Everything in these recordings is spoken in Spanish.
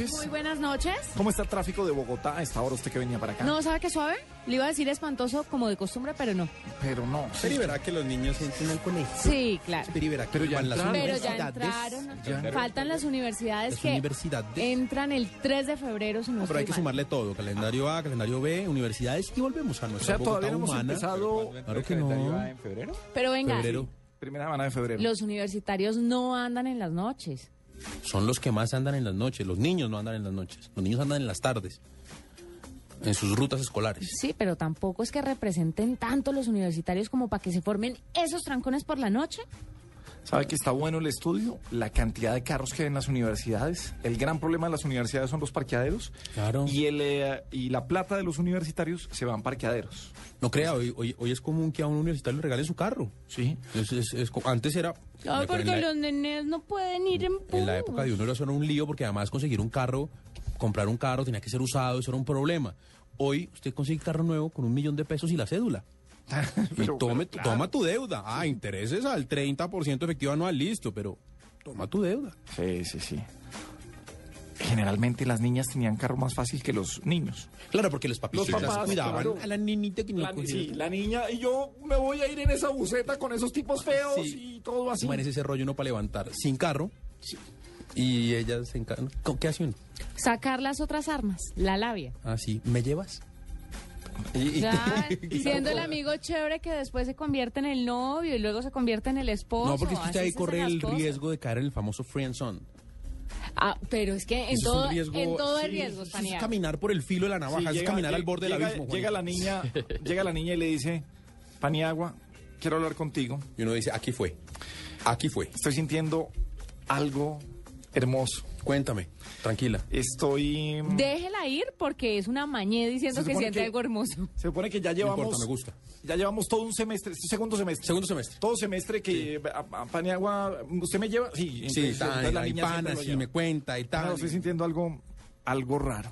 noches. Muy buenas noches. ¿Cómo está el tráfico de Bogotá a esta hora usted que venía para acá? No, ¿sabe qué suave? Le iba a decir espantoso como de costumbre, pero no. Pero no. Pero y verá que los niños entran al colegio. Sí, claro. Pero y verá que Pero ya van las entraron. Pero ya entraron. Ya. Faltan las universidades Las que universidades. entran el 3 de febrero, si no No, pero hay que mal. sumarle todo, calendario A, calendario B, universidades y volvemos a O nuestra sea, todavía Bogotá no hemos humana. empezado Claro que no. en febrero? Pero venga, Febrero primera semana de febrero. los universitarios no andan en las noches. Son los que más andan en las noches. Los niños no andan en las noches. Los niños andan en las tardes. En sus rutas escolares. Sí, pero tampoco es que representen tanto los universitarios como para que se formen esos trancones por la noche. ¿Sabe que está bueno el estudio? La cantidad de carros que hay en las universidades. El gran problema de las universidades son los parqueaderos. Claro. Y, el, eh, y la plata de los universitarios se van parqueaderos. No crea, hoy, hoy, hoy es común que a un universitario le regalen su carro. Sí. Es- es- es co- antes era... Ay, porque en la- los nenes no pueden ir en En la bus. época de uno era solo un lío porque además conseguir un carro, comprar un carro tenía que ser usado, eso era un problema. Hoy usted consigue carro nuevo con un millón de pesos y la cédula. Y Pero- tome, pero claro. toma tu deuda. Ah, intereses al 30% efectivo anual, listo, pero toma tu deuda. Sí, sí, sí. Generalmente las niñas tenían carro más fácil que los niños. Claro, porque los papitos Los papás, cuidaban claro. a la niñita que no La, sí, la niña y yo me voy a ir en esa buceta con esos tipos feos Sí. y todo así. Imagínese ese rollo uno para levantar sin carro y ellas se encargan. ¿Qué hace uno? Sacar las otras armas, la labia. Así, ¿me llevas? Y- Ya, siendo el amigo chévere que después se convierte en el novio y luego se convierte en el esposo. No, porque es que usted ahí corre el cosas. riesgo de caer en el famoso friend zone. Ah, pero es que en Eso es todo, un riesgo- en todo hay sí, riesgos, eso es caminar por el filo de la Sí, navaja, es llega- caminar al llega- borde del abismo. Llega la niña, llega la niña y le dice, Paniagua, quiero hablar contigo. Y uno dice, aquí fue, aquí fue. Estoy sintiendo algo hermoso. Cuéntame, tranquila. Estoy... Déjela ir porque es una mañé diciendo que siente que- algo hermoso. Se supone que ya No llevamos... importa, me gusta. Ya llevamos todo un semestre, este segundo semestre. Segundo semestre. Todo semestre que a, a Paniagua, ¿usted me lleva? Sí, Sí, entonces, tan, entonces la niña lleva. me cuenta y Ahora tal. estoy sintiendo algo, algo raro.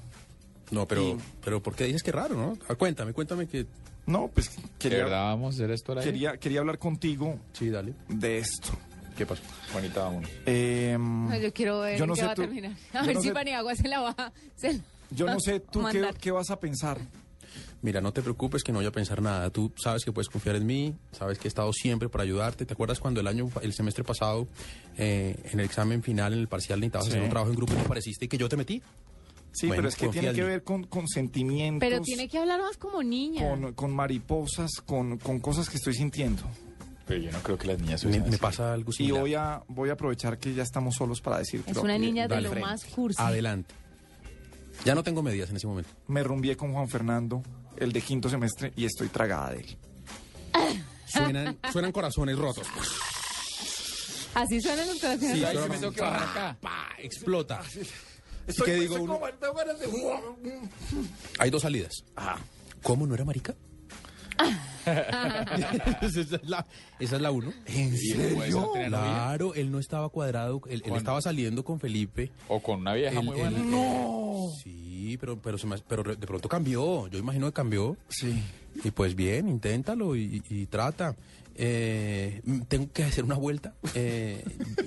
No, pero, Y- pero ¿por qué dices que raro, no? Ah, Cuéntame, cuéntame que... No, pues ¿De quería, verdad vamos a hacer esto aire? quería, quería hablar contigo Sí, dale. de esto. ¿Qué pasó? Juanita, vámonos. Em, Yo quiero ver Yo no qué sé va a tú- terminar. A ver no si sé- Paniagua se la va se la yo no sé tú qué, qué vas a pensar. Mira, no te preocupes que no voy a pensar nada. Tú sabes que puedes confiar en mí, sabes que he estado siempre para ayudarte. ¿Te acuerdas cuando el año, el semestre pasado, eh, en el examen final, en el parcial, necesitabas Sí. hacer un trabajo en grupo y te pareciste y que yo te metí? Sí, Bueno, pero es que tiene en que ver con, con sentimientos, Pero tiene que hablar más como niña. con, con mariposas, con, con cosas que estoy sintiendo. Pero yo no creo que las niñas Me, me pasa algo Y similar. voy a, voy a aprovechar que ya estamos solos para decirte. es una niña de lo más cursi. Adelante. Ya no tengo medidas en ese momento. Me rumbié con Juan Fernando, el de quinto semestre, y estoy tragada de él. Suenan, suenan corazones rotos. Así suenan los corazones. Sí, Ay, suena- que bajar acá. pa, explota. Estoy, qué digo uno? como- de- Hay dos salidas. Ajá. ¿Cómo no era marica? esa, es la, esa es la uno. ¿En ¿Y no puede ser tener novia? Claro, él no estaba cuadrado, él, él estaba saliendo con Felipe. O con una vieja Él- muy él- buena. No. Sí, pero, pero, se me- pero de pronto cambió. Yo imagino que cambió. Sí. Y pues bien, inténtalo y, y trata. Eh, mm, tengo que hacer una vuelta. Eh,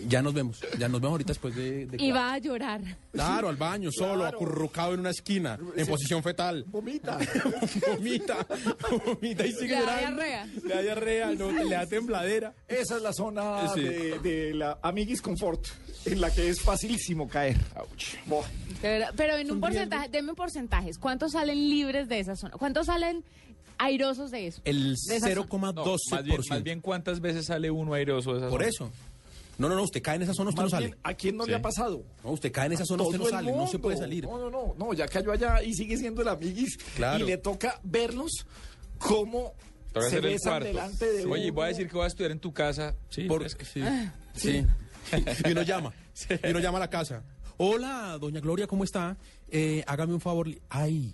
ya nos vemos. Ya nos vemos ahorita después de. de Y va a llorar. Claro, al baño, solo, acurrucado en una esquina, en posición fetal. Vomita. vomita, vomita y sigue Le da llorando. diarrea. Le da diarrea, no, le da tembladera. Esa es la zona Sí. de, de la Amiguis Comfort, en la que es facilísimo caer. Verdad, Pero en un porcentaje, deme porcentajes. ¿Cuántos salen libres de esa zona? ¿Cuántos salen airosos de eso? El De esa zona. 0,12%. más, bien, más bien, ¿cuántas veces sale uno airoso de esa Por zona? eso. No, no, no, usted cae en esa zona, usted no sale. bien, ¿A quién no Sí. le ha pasado? No, usted cae en esa zona, usted no sale, no se puede salir. No, no, no, no, ya cayó allá y sigue siendo el amiguis. Claro. Y le toca verlos cómo Te voy a se besan cuarto. delante de Oye, uno. voy a decir que voy a estudiar en tu casa. Sí, Por- es que- sí, sí. Y uno llama, y uno llama a la casa. Hola, doña Gloria, ¿cómo está? Eh, hágame un favor. Ay.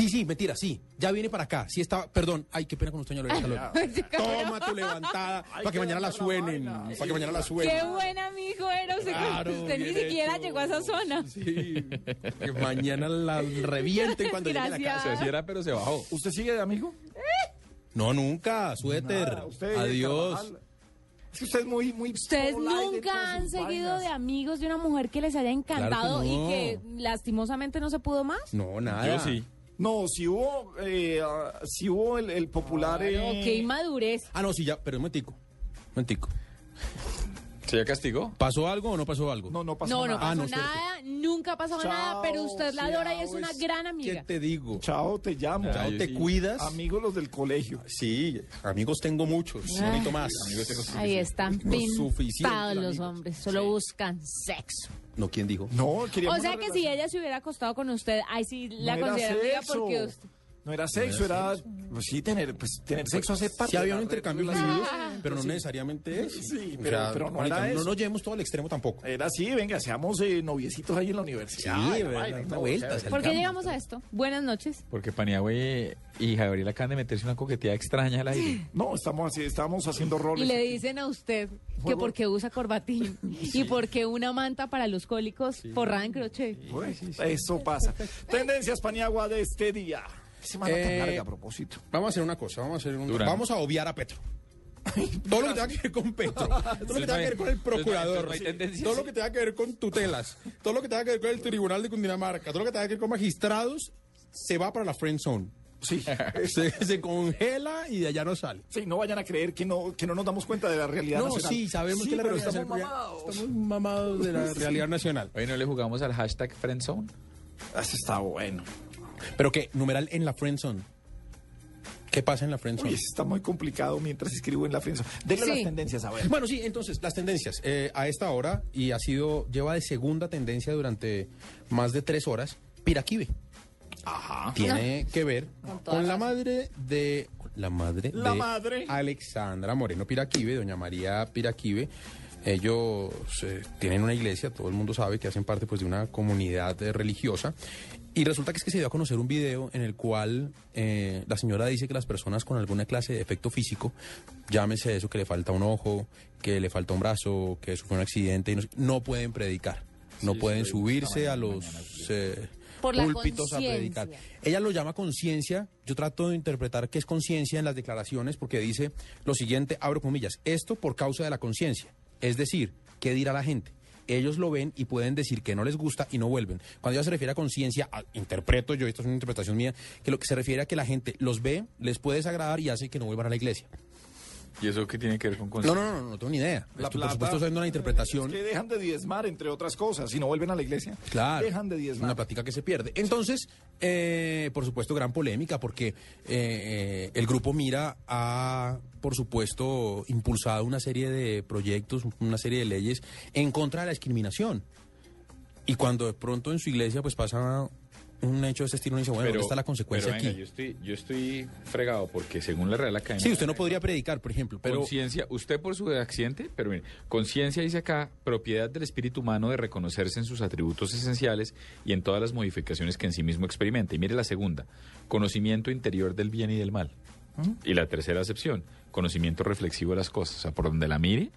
Sí, sí, mentira, sí. Ya viene para acá. Sí está, perdón. Ay, qué pena con usted, luego. Toma tu levantada para que mañana la suenen. Para que mañana la Qué suenen. buen amigo era. Usted, Claro, usted ni siquiera hecho. llegó a esa zona. Sí. Que mañana la revienten cuando llegue a la casa. Sí era, pero se bajó. ¿Usted sigue de amigo? No, nunca. Suéter. Nada, usted, Adiós. Es que usted es muy, muy. ¿Ustedes nunca han seguido vainas. de amigos de una mujer que les haya encantado Claro que y que lastimosamente no se pudo más? No, nada. Yo sí. No, si hubo, eh, ah, si hubo el, el popular. eh, Claro, qué inmadurez. Ah, no, sí, ya, pero un momentico. Un momentico. ¿Se ya castigó? ¿Pasó algo o no pasó algo? No, no pasó No, no nada. pasó Ah, no, nada, nunca pasó Chao, nada, pero usted la adora y es una es- gran ¿Qué amiga. te digo? Chao, te llamo. Chao, te sí. cuidas. Amigos los del colegio. Sí, amigos tengo muchos, un poquito más. Ahí están pintados los hombres, solo buscan sexo. No, ¿quién dijo? No, queríamos O sea que si ella se hubiera acostado con usted, ahí sí la No era considera amiga sexo. porque usted... No era sexo, era. Pues sí, tener, pues, tener sexo hace parte. Sí había un intercambio de relación. amigos, pero no necesariamente es. Sí, pero- pero no era no nos llevemos todo al extremo tampoco. Era así, venga, seamos eh, noviecitos ahí en la universidad. Sí, ¿verdad? Una vuelta. ¿Por qué llegamos a esto? Buenas noches. Porque Paniagüe y Gabriel acaban de meterse una coqueteada extraña al aire. No, estamos, así, estamos haciendo roles. Y le dicen a usted que porque usa corbatín y porque una manta para los cólicos forrada en crochet. Bueno, Eso pasa. Tendencias Paniagua de este día. Semana tan Eh, larga a propósito. Vamos a hacer una cosa, vamos a hacer un, Durán. vamos a obviar a Petro. Todo lo que tenga que ver con Petro, todo lo que tenga que ver con el procurador, todo lo que tenga que ver con tutelas, todo lo que tenga que ver con el Tribunal de Cundinamarca, todo lo que tenga que ver con magistrados, se va para la friend zone. Sí. Se, se congela y de allá no sale. Sí, no vayan a creer que no, que no nos damos cuenta de la realidad No, nacional. sí, sabemos Sí, que la pero realidad estamos mamados. estamos mamados de la realidad nacional. Hoy no le jugamos al hashtag Friendzone. Eso está bueno. Pero que, numeral en la friend zone. ¿Qué pasa en la friend Uy, está muy complicado mientras escribo en la prensa. Denle Sí. las tendencias, a ver. Bueno, sí, entonces, las tendencias. Eh, a esta hora, y ha sido, lleva de segunda tendencia durante más de tres horas, Piraquive. Ajá. Tiene que ver Con la madre de... La madre La de madre. Alexandra Moreno Piraquive, doña María Piraquive. Ellos eh, tienen una iglesia, todo el mundo sabe que hacen parte pues, de una comunidad eh, religiosa. Y resulta que es que se dio a conocer un video en el cual eh, la señora dice que las personas con alguna clase de efecto físico, llámese eso, que le falta un ojo, que le falta un brazo, que sufrió un accidente, y no, sé, no pueden predicar. No pueden subirse a los eh, púlpitos a predicar. Ella lo llama conciencia. Yo trato de interpretar qué es conciencia en las declaraciones porque dice lo siguiente, abro comillas, esto por causa de la conciencia. Es decir, ¿qué dirá la gente? Ellos lo ven y pueden decir que no les gusta y no vuelven. Cuando ella se refiere a conciencia, interpreto yo, esto es una interpretación mía, que lo que se refiere a que la gente los ve, les puede desagradar y hace que no vuelvan a la iglesia. ¿Y eso qué tiene que ver con No, conciencia? no, no, no, no tengo ni idea. La Esto, por supuesto, es una interpretación. Es que dejan de diezmar, entre otras cosas. Si no vuelven a la iglesia, Claro. dejan de Una plática que se pierde. Entonces, eh, por supuesto, gran polémica porque eh, eh, el grupo Mira ha, por supuesto, impulsado una serie de proyectos, una serie de leyes en contra de la discriminación. Y cuando de pronto en su iglesia pues pasa un hecho de este estilo, uno dice, bueno, ¿dónde está la consecuencia pero venga, aquí? Yo estoy, yo estoy fregado porque según la Real Academia... Sí, usted no podría predicar, por ejemplo, pero... Conciencia, usted por su accidente, pero mire, conciencia dice acá, propiedad del espíritu humano de reconocerse en sus atributos esenciales y en todas las modificaciones que en sí mismo experimenta. Y mire la segunda, conocimiento interior del bien y del mal. Y la tercera acepción, conocimiento reflexivo de las cosas. O sea, por donde la mire,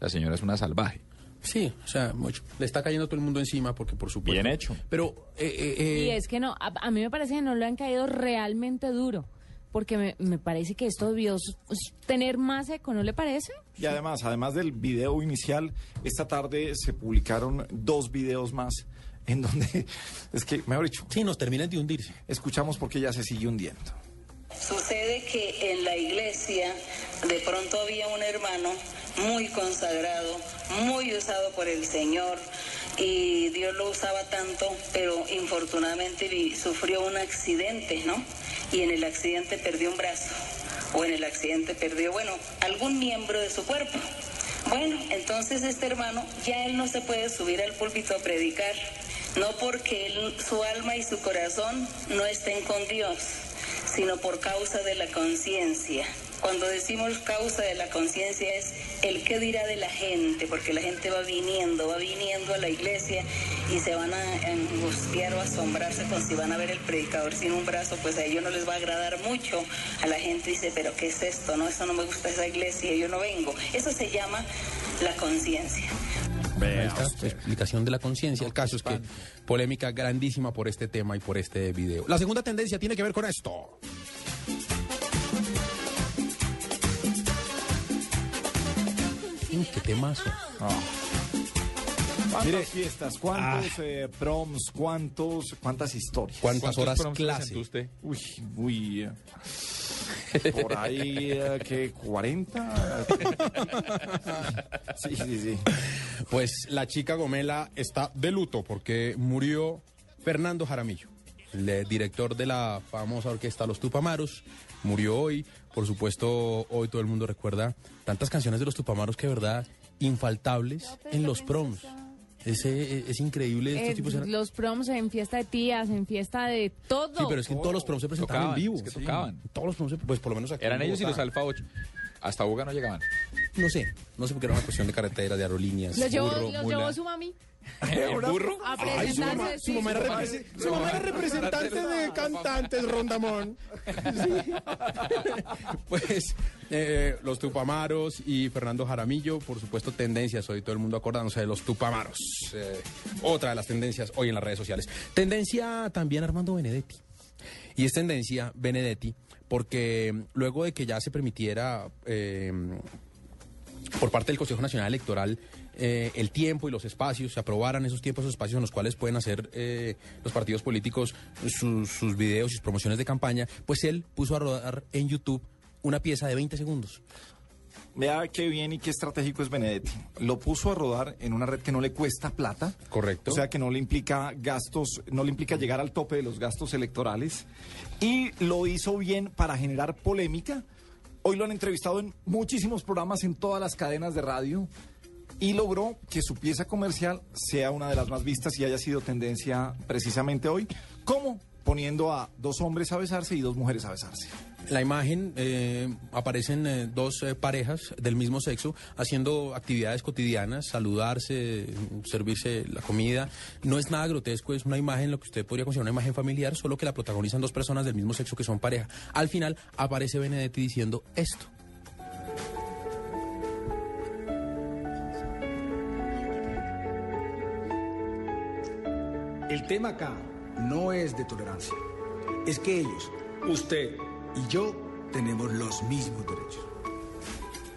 la señora es una salvaje. Sí, o sea, mucho. Le está cayendo todo el mundo encima porque, por supuesto... Bien hecho. Pero... eh, eh, eh, Y es que no, a, a mí me parece que no lo han caído realmente duro. Porque me, me parece que esto debió tener más eco, ¿no le parece? Y además, además del video inicial, esta tarde se publicaron dos videos más en donde, es que, mejor dicho, Sí, nos terminan de hundirse. escuchamos porque ya se sigue hundiendo. Sucede que en la iglesia de pronto había un hermano muy consagrado, muy usado por el Señor y Dios lo usaba tanto, pero infortunadamente sufrió un accidente, ¿no? Y en el accidente perdió un brazo o en el accidente perdió, bueno, algún miembro de su cuerpo. Bueno, entonces este hermano ya él no se puede subir al púlpito a predicar, no porque él- su alma y su corazón no estén con Dios, sino por causa de la conciencia. Cuando decimos causa de la conciencia es el qué dirá de la gente, porque la gente va viniendo, va viniendo a la iglesia y se van a angustiar o asombrarse con si van a ver el predicador sin un brazo, pues a ellos no les va a agradar mucho. A la gente dice, pero ¿qué es esto? No, eso no me gusta esa iglesia, yo no vengo. Eso se llama la conciencia. Está, explicación de la conciencia. El caso es que polémica grandísima por este tema y por este video. La segunda tendencia tiene que ver con esto. Uy, qué temazo. ¿Cuántas Mire. fiestas? ¿Cuántos eh, proms? ¿Cuántos? ¿Cuántas historias? ¿Cuántas ¿Cuántos horas clase? usted? Uy, muy... eh, por ahí, eh, ¿qué? ¿40? sí, sí, sí. Pues la chica Gomela está de luto porque murió Fernando Jaramillo, el director de la famosa orquesta Los Tupamaros. Murió hoy. Por supuesto, hoy todo el mundo recuerda tantas canciones de Los Tupamaros que, de verdad, infaltables en los proms. Es, eh, es increíble. Estos Eh, tipos eran- los proms en fiesta de tías, en fiesta de todo. Sí, pero es que en todos los proms se presentaban Tocaban, en vivo. es que Sí. tocaban. En Todos los proms, pues por lo menos aquí. Eran ellos y los. Alfa 8. Hasta Boga no llegaban. No sé, no sé porque era una cuestión de carretera, de aerolíneas. Los llevó, burro, los mula. llevó su mami ¿El burro? a Ay, su mamá, su mamá era, sí. represe- su mamá era representante de cantantes, Rondamón. Sí. Pues eh, los Tupamaros y Fernando Jaramillo, por supuesto, tendencias. Hoy todo el mundo acordándose de los Tupamaros. Eh, otra de las tendencias hoy en las redes sociales. Tendencia también Armando Benedetti. Y es tendencia Benedetti porque luego de que ya se permitiera eh, por parte del Consejo Nacional Electoral eh, el tiempo y los espacios, se aprobaran esos tiempos, esos espacios en los cuales pueden hacer eh, los partidos políticos sus, sus videos y sus promociones de campaña, pues él puso a rodar en YouTube una pieza de 20 segundos. Vea qué bien y qué estratégico es Benedetti. Lo puso a rodar en una red que no le cuesta plata. Correcto. O sea, que no le implica gastos, no le implica llegar al tope de los gastos electorales. Y lo hizo bien para generar polémica. Hoy lo han entrevistado en muchísimos programas, en todas las cadenas de radio. Y logró que su pieza comercial sea una de las más vistas y haya sido tendencia precisamente hoy. ¿Cómo? Poniendo a dos hombres a besarse y dos mujeres a besarse. La imagen eh, aparecen eh, dos eh, parejas del mismo sexo haciendo actividades cotidianas, saludarse, servirse la comida. No es nada grotesco, es una imagen, lo que usted podría considerar una imagen familiar, solo que la protagonizan dos personas del mismo sexo que son pareja. Al final aparece Benedetti diciendo esto. El tema acá no es de tolerancia. Es que ellos, usted y yo, tenemos los mismos derechos.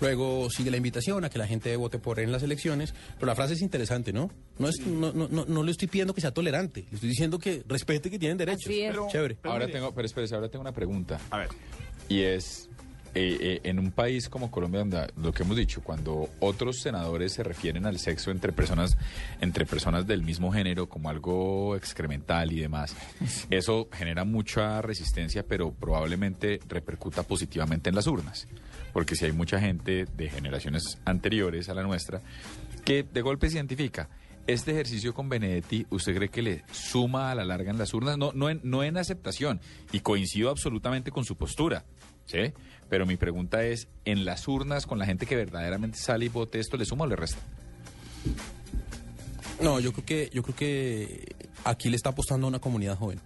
Luego sigue la invitación a que la gente vote por él en las elecciones, pero la frase es interesante, ¿no? No, es, no, no, no, no le estoy pidiendo que sea tolerante, le estoy diciendo que respete que tienen derechos. Así es. Chévere. Ahora tengo, pero espérese, ahora tengo una pregunta. A ver. Y es, eh, eh, en un país como Colombia, donde lo que hemos dicho, cuando otros senadores se refieren al sexo entre personas, entre personas del mismo género como algo excremental y demás, eso genera mucha resistencia, pero probablemente repercuta positivamente en las urnas. Porque si hay mucha gente de generaciones anteriores a la nuestra que de golpe se identifica. Este ejercicio con Benedetti, ¿usted cree que le suma a la larga en las urnas? No, no, en, no en aceptación, y coincido absolutamente con su postura, ¿sí? Pero mi pregunta es, ¿en las urnas, con la gente que verdaderamente sale y vote, esto le suma o le resta? No, yo creo que yo creo que aquí le está apostando a una comunidad joven.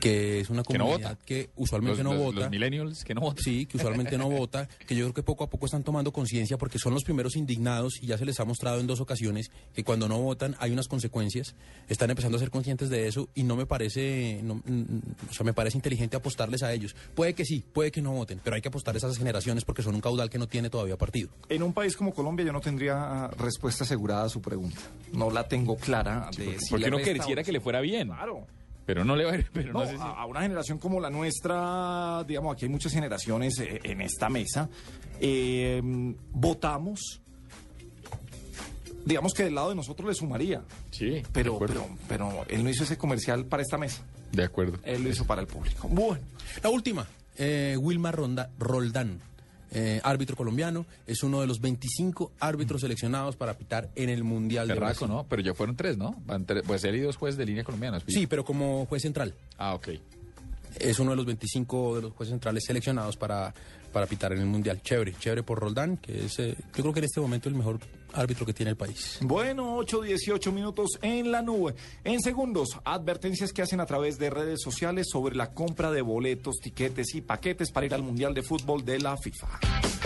Que es una Que no comunidad vota. que usualmente los, no los- vota. Los millennials que no votan. Sí, que usualmente no vota, que yo creo que poco a poco están tomando conciencia porque son los primeros indignados y ya se les ha mostrado en dos ocasiones que cuando no votan hay unas consecuencias, están empezando a ser conscientes de eso y no me parece, no, mm, o sea, me parece inteligente apostarles a ellos. Puede que sí, puede que no voten, pero hay que apostar a esas generaciones porque son un caudal que no tiene todavía partido. En un país como Colombia yo no tendría respuesta asegurada a su pregunta. No la tengo clara. de si Porque uno resta quisiera que le fuera bien. Claro. Pero no le va a ir, pero no, No, sé si- a, a una generación como la nuestra, digamos, aquí hay muchas generaciones eh, en esta mesa, eh, votamos, digamos que del lado de nosotros le sumaría, Sí, pero, pero, pero él no hizo ese comercial para esta mesa, De acuerdo. él lo hizo para el público. Bueno, La última, eh, Wilmar Ronda, Roldán, eh, árbitro colombiano, es uno de los 25 árbitros seleccionados para pitar en el Mundial de Berraco, Brasil. ¿no? Pero ya fueron tres, ¿no? Pues él y dos jueces de línea colombianos. Sí, pero como juez central. Ah, ok. Es uno de los 25 de los jueces centrales seleccionados para, para pitar en el Mundial. Chévere, chévere por Roldán, que es, eh, yo creo que en este momento el mejor árbitro que tiene el país. bueno, 8, 18 minutos en la nube. En segundos, advertencias que hacen a través de redes sociales sobre la compra de boletos, tiquetes y paquetes para ir al Mundial de Fútbol de la FIFA.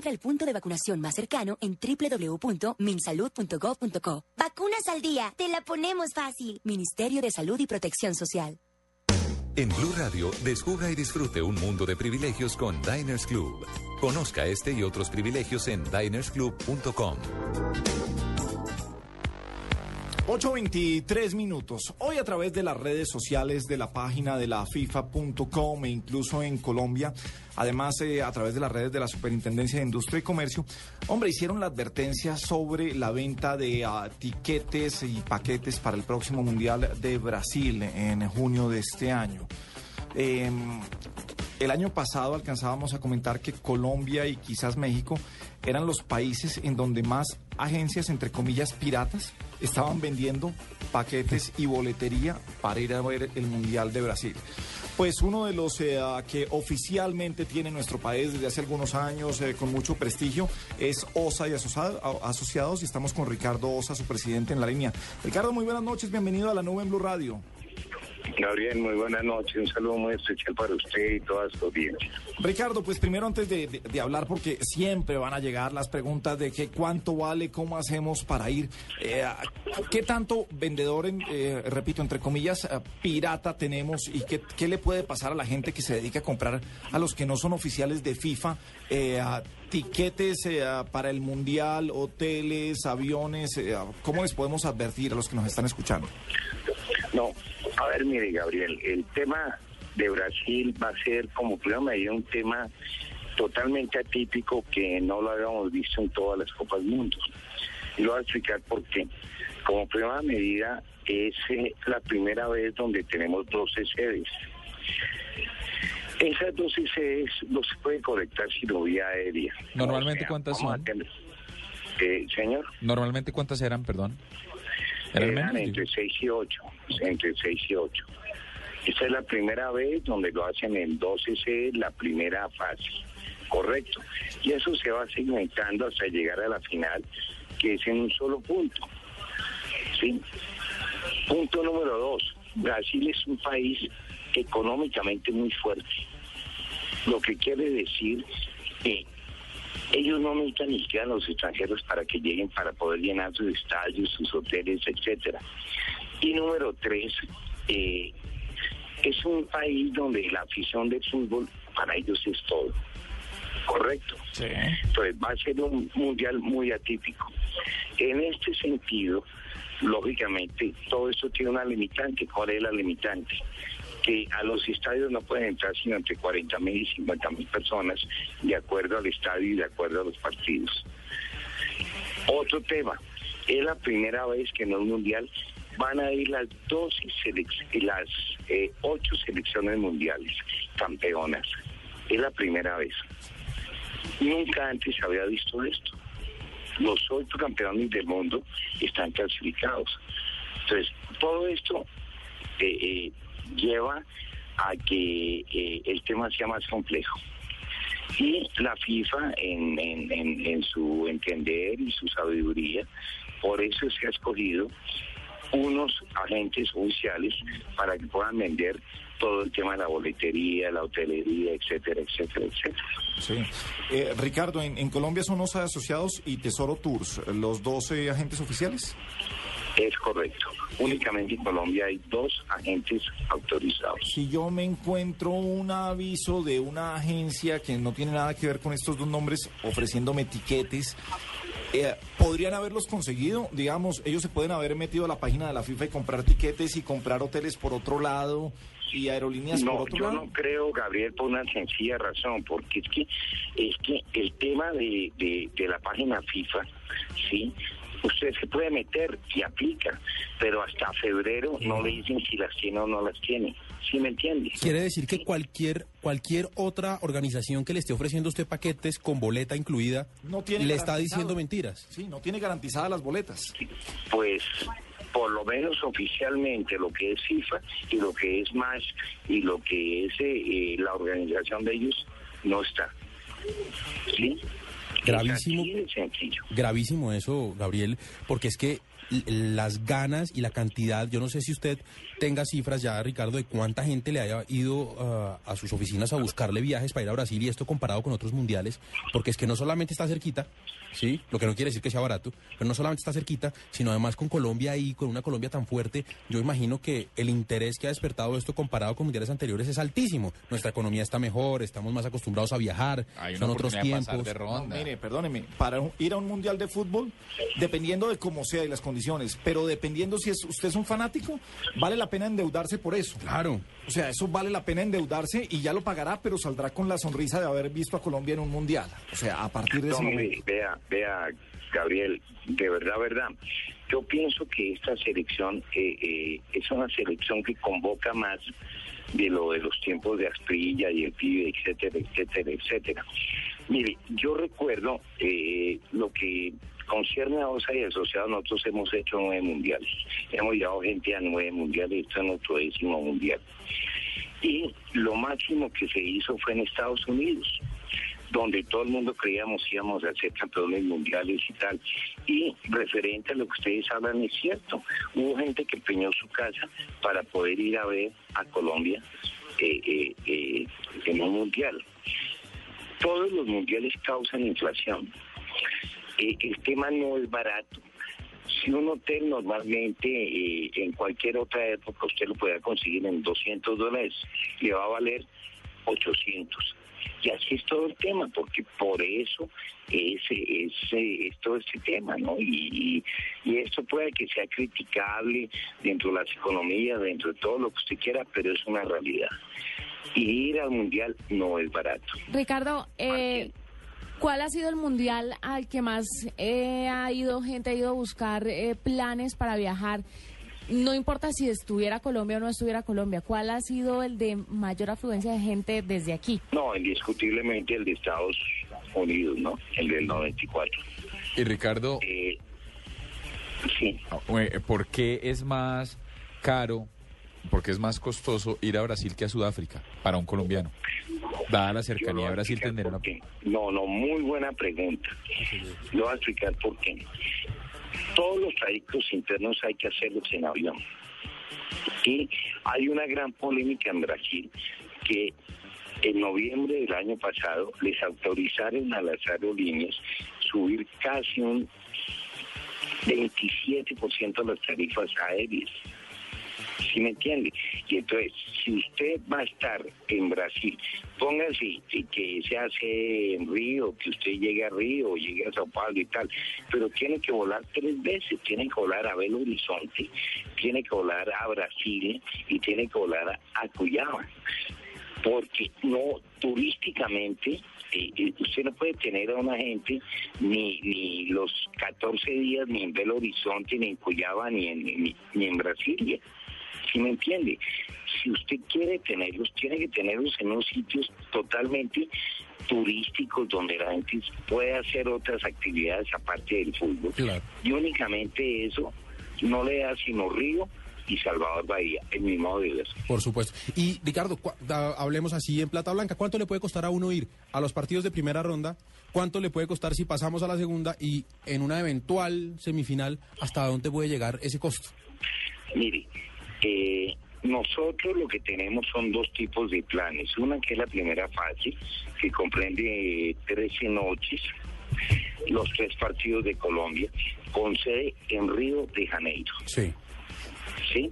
Encuentra el punto de vacunación más cercano en www.minsalud.gov.co. Vacunas al día, te la ponemos fácil. Ministerio de Salud y Protección Social. En Blue Radio, descubra y disfrute un mundo de privilegios con Diners Club. Conozca este y otros privilegios en dinersclub.com. 8.23 minutos. Hoy a través de las redes sociales de la página de la FIFA.com e incluso en Colombia, además eh, a través de las redes de la Superintendencia de Industria y Comercio, hombre, hicieron la advertencia sobre la venta de uh, tiquetes y paquetes para el próximo Mundial de Brasil en junio de este año. Eh, el año pasado alcanzábamos a comentar que Colombia y quizás México eran los países en donde más agencias, entre comillas, piratas, estaban vendiendo paquetes y boletería para ir a ver el Mundial de Brasil. Pues uno de los eh, que oficialmente tiene nuestro país desde hace algunos años eh, con mucho prestigio es OSA y asociado, Asociados y estamos con Ricardo Osa, su presidente en la línea. Ricardo, muy buenas noches, bienvenido a la nube en Blue Radio. Gabriel, muy buenas noches. Un saludo muy especial para usted y todas su audiencia. Ricardo, pues primero antes de, de, de, hablar, porque siempre van a llegar las preguntas de que cuánto vale, cómo hacemos para ir, eh, qué tanto vendedor, en, eh, repito, entre comillas, eh, pirata tenemos y qué, qué, le puede pasar a la gente que se dedica a comprar a los que no son oficiales de FIFA, eh, tiquetes para el Mundial, hoteles, aviones, ¿cómo les podemos advertir a los que nos están escuchando? No, a ver, mire, Gabriel, el tema de Brasil va a ser como primera medida un tema totalmente atípico que no lo habíamos visto en todas las Copas del Mundo. Y lo voy a explicar por qué. Como primera medida es eh, la primera vez donde tenemos 12 sedes. Esas 12 sedes no se puede conectar sino vía aérea. Normalmente, ¿cuántas son? tener- eh, señor. Normalmente, ¿cuántas eran, perdón? ¿Eran entre 6 y 8, entre 6 y 8. Esta es la primera vez donde lo hacen en 12C, la primera fase, correcto. Y eso se va segmentando hasta llegar a la final, que es en un solo punto. ¿Sí? Punto número dos, Brasil es un país económicamente muy fuerte, lo que quiere decir que ellos no necesitan ni siquiera a los extranjeros para que lleguen para poder llenar sus estadios, sus hoteles, etcétera. Y número tres, eh, es un país donde la afición de fútbol para ellos es todo. Correcto. Entonces va a ser un mundial muy atípico. En este sentido, lógicamente, todo esto tiene una limitante. ¿Cuál es la limitante? Que a los estadios no pueden entrar sino entre 40 mil y 50 mil personas, de acuerdo al estadio y de acuerdo a los partidos. Otro tema, es la primera vez que en un mundial van a ir las 12 selec- las eh, ocho selecciones mundiales campeonas. Es la primera vez. Nunca antes había visto esto. Los ocho campeones del mundo están clasificados. Entonces, todo esto eh, eh, lleva a que eh, el tema sea más complejo. Y la FIFA, en, en- en- en su entender y su sabiduría, por eso se ha escogido unos agentes oficiales para que puedan vender todo el tema de la boletería, la hotelería, etcétera, etcétera, etcétera. Sí. Eh, Ricardo, en, en Colombia son OSA Asociados y Tesoro Tours, los 12 agentes oficiales. Es correcto. Únicamente en Colombia hay dos agentes autorizados. Si yo me encuentro un aviso de una agencia que no tiene nada que ver con estos dos nombres ofreciéndome etiquetes, eh, ¿podrían haberlos conseguido? Digamos, ellos se pueden haber metido a la página de la FIFA y comprar tiquetes y comprar hoteles por otro lado y aerolíneas por otro yo lado. no creo, Gabriel, por una sencilla razón, porque es que es que el tema de, de, de la página FIFA, sí, usted se puede meter y aplica, pero hasta febrero no le dicen si las tiene o no las tiene. ¿Sí me entiende? Quiere decir que cualquier cualquier otra organización que le esté ofreciendo a usted paquetes con boleta incluida No tiene le está diciendo mentiras. Sí, no tiene garantizadas las boletas. Pues por lo menos oficialmente lo que es FIFA y lo que es MASH y lo que es eh, eh, la organización de ellos no está. ¿Sí? Gravísimo. Es. Gravísimo eso, Gabriel, porque es que las ganas y la cantidad, yo no sé si usted tenga cifras ya, Ricardo, de cuánta gente le haya ido ah, a sus oficinas a buscarle viajes para ir a Brasil y esto comparado con otros mundiales, porque es que no solamente está cerquita, ¿sí? Lo que no quiere decir que sea barato, pero no solamente está cerquita, sino además con Colombia y con una Colombia tan fuerte, yo imagino que el interés que ha despertado esto comparado con mundiales anteriores es altísimo. Nuestra economía está mejor, estamos más acostumbrados a viajar, Hay son otros tiempos. de ronda. Mire, perdóneme, para ir a un mundial de fútbol, dependiendo de cómo sea y las condiciones, pero dependiendo si es, usted es un fanático, vale la pena endeudarse por eso. Claro. O sea, eso vale la pena endeudarse y ya lo pagará, pero saldrá con la sonrisa de haber visto a Colombia en un mundial. O sea, a partir de ese No, momento. mire, vea, vea, Gabriel, de verdad, verdad. Yo pienso que esta selección eh, eh, es una selección que convoca más de lo de los tiempos de Asprilla y el pibe, etcétera, etcétera, etcétera. Mire, yo recuerdo eh, lo que concierne a OSA y asociados, nosotros hemos hecho nueve mundiales. Hemos llevado gente a nueve mundiales, esto es nuestro décimo mundial. Y lo máximo que se hizo fue en Estados Unidos donde todo el mundo creíamos íbamos a ser campeones mundiales y tal. Y referente a lo que ustedes hablan, es cierto. Hubo gente que empeñó su casa para poder ir a ver a Colombia eh, eh, eh, en un mundial. Todos los mundiales causan inflación. El tema no es barato. Si un hotel normalmente en cualquier otra época usted lo puede conseguir en 200 dólares, le va a valer 800. Y así es todo el tema, porque por eso es, es, es todo este tema, ¿no? Y, y, y esto puede que sea criticable dentro de las economías, dentro de todo lo que usted quiera, pero es una realidad. Y ir al mundial no es barato. Ricardo, eh, ¿cuál ha sido el mundial al que más eh, ha ido gente, ha ido a buscar eh, planes para viajar? No importa si estuviera Colombia o no estuviera Colombia, ¿cuál ha sido el de mayor afluencia de gente desde aquí? No, indiscutiblemente el de Estados Unidos, ¿no? El del 94. Y Ricardo, Eh, sí. eh, ¿por qué es más caro, por qué es más costoso ir a Brasil que a Sudáfrica para un colombiano? Dada la cercanía a Brasil, tendrá por una... qué. No, no, muy buena pregunta. Le voy a explicar por qué. Todos los trayectos internos hay que hacerlos en avión. Y hay una gran polémica en Brasil que en noviembre del año pasado les autorizaron a las aerolíneas subir casi un 27% las tarifas aéreas. ¿Sí me entiende? Y entonces, si usted va a estar en Brasil, póngase que- se hace en Río, que usted llegue a Río, llegue a Sao Paulo y tal, pero tiene que volar tres veces, tiene que volar a Belo Horizonte, tiene que volar a Brasil y tiene que volar a, Cuyaba porque no turísticamente eh, eh, usted no puede tener a una gente ni, ni los 14 días ni en Belo Horizonte ni en Cuyaba ni en, ni en Brasilia ¿sí me entiende? Si usted quiere tenerlos, tiene que tenerlos en unos sitios totalmente turísticos donde la gente puede hacer otras actividades aparte del fútbol. Claro. Y únicamente eso no le da sino Río y Salvador Bahía, el mismo de ver. Por supuesto. Y Ricardo, hablemos así en plata blanca. ¿Cuánto le puede costar a uno ir a los partidos de primera ronda? ¿Cuánto le puede costar si pasamos a la segunda? Y en una eventual semifinal, ¿hasta dónde puede llegar ese costo? Mire, eh, nosotros lo que tenemos son dos tipos de planes. Una que es la primera fase, que comprende 13 noches, los tres partidos de Colombia, con sede en Río de Janeiro. Sí. ¿sí?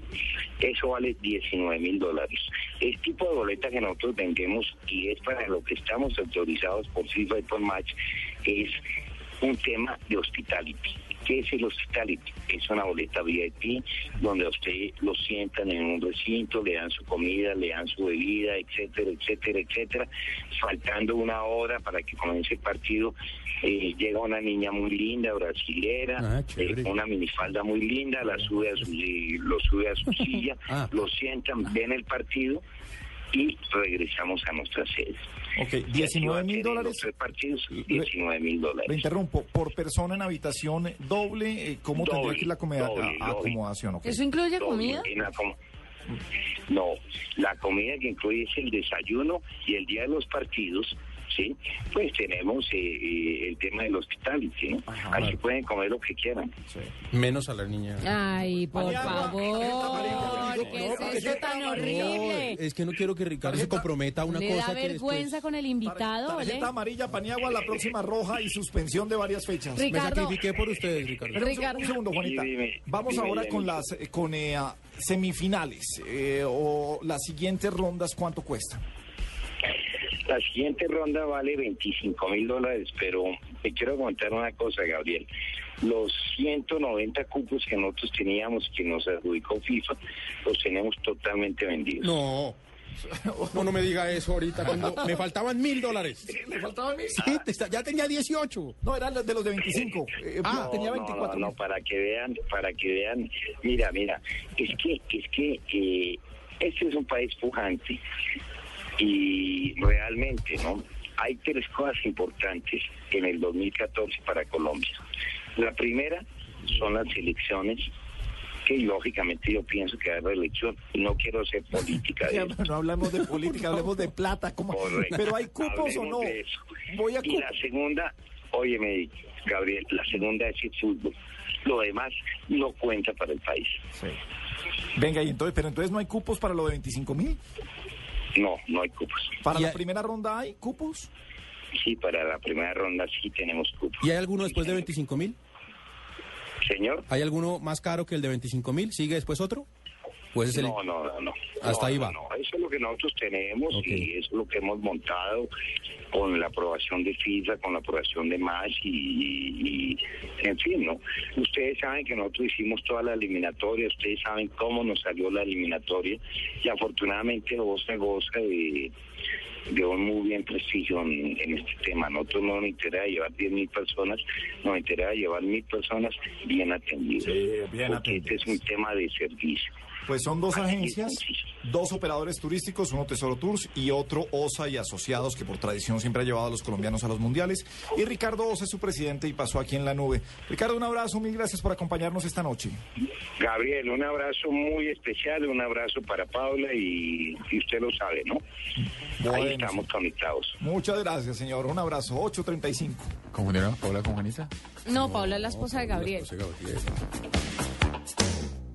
Eso vale 19 mil dólares. El tipo de boleta que nosotros vendemos y es para lo que estamos autorizados por FIFA y por Match es un tema de hospitality. ¿Qué es el hospitality? Es una boleta VIP donde a usted lo sientan en un recinto, le dan su comida, le dan su bebida, etcétera, etcétera, etcétera. Faltando una hora para que comience el partido, eh, llega una niña muy linda, brasilera, Ah, eh, una minifalda muy linda, la sube a su, eh, lo sube a su silla, Ah. lo sientan, ven el partido y regresamos a nuestra sede. Ok, Y así va 19 a mil dólares. partidos, 19 mil Le dólares. interrumpo, por persona en habitación doble, eh, ¿cómo tendría Doble, que ir la comida- doble, a- acomodación? ok. ¿Eso incluye comida? No, la comida que incluye es el desayuno y el día de los partidos, ¿sí? Pues tenemos eh, eh, el tema del hospitality, ¿no? Ajá. Así pueden comer lo que quieran. Sí. Menos a la niña. Ay, por Paniagua, favor, ¿qué es eso tan no, horrible? Es que no quiero que Ricardo se Tarjeta. comprometa a una Le da cosa que vergüenza después con el invitado. Tarjeta amarilla, Paniagua, la próxima roja y suspensión de varias fechas. me Ricardo, sacrifiqué por ustedes, Ricardo. Ricardo. Un segundo, Juanita. Sí, dime, Vamos dime, ahora dime. con las eh, con eh, semifinales eh, o las siguientes rondas, ¿cuánto cuesta? La siguiente ronda vale 25 mil dólares, pero te quiero comentar una cosa, Gabriel. Los 190 cupos que nosotros teníamos, que nos adjudicó FIFA, los tenemos totalmente vendidos. No. No, no me diga eso ahorita cuando me faltaban mil dólares. ¿Me faltaban mis? Sí, te está- ya tenía 18. No, eran los de los de 25. Eh, Ah, no, tenía No, 24. No, no, para que vean, para que vean. Mira, mira, es que, es que eh, este es un país pujante y realmente, ¿no? Hay tres cosas importantes en el 2014 para Colombia. La primera son las elecciones que lógicamente yo pienso que hay reelección. No quiero ser política de Ya. No hablamos de política, hablemos de plata. Correcto. Pero hay cupos o no. de eso. Voy a Y la segunda, óyeme, Gabriel, la segunda es el fútbol. Lo demás no cuenta para el país. Venga, y entonces, pero entonces no hay cupos para lo de 25 mil. No, no hay cupos. Para la primera ronda hay cupos. Sí, para la primera ronda sí tenemos cupos. ¿Y hay alguno después de 25 mil? Señor, ¿Hay alguno más caro que el de 25 mil? ¿Sigue después otro? Pues el... No, no, no, no. Hasta No, ahí va. no. Eso es lo que nosotros tenemos y eso es lo que hemos montado con la aprobación de FIFA, con la aprobación de MAS y, y- y, en fin, ¿no? Ustedes saben que nosotros hicimos toda la eliminatoria, ustedes saben cómo nos salió la eliminatoria y afortunadamente goza, goza de, de un muy bien prestigio en, en este tema. Nosotros no nos interesa llevar 10.000 personas, nos interesa llevar 1.000 personas bien atendidas. Sí, bien porque este es un tema de servicio. Pues son dos agencias, dos operadores turísticos, uno Tesoro Tours y otro OSA y Asociados, que por tradición siempre ha llevado a los colombianos a los mundiales. Y Ricardo Osa es su presidente y pasó aquí en la nube. Ricardo, un abrazo, mil gracias por acompañarnos esta noche. Gabriel, un abrazo muy especial, un abrazo para Paula y, y usted lo sabe, ¿no? Bueno, Ahí estamos conectados. Muchas gracias, señor. Un abrazo, 8.35. ¿Confundieron a Paula con Juanita? No, Paula es la esposa de Gabriel.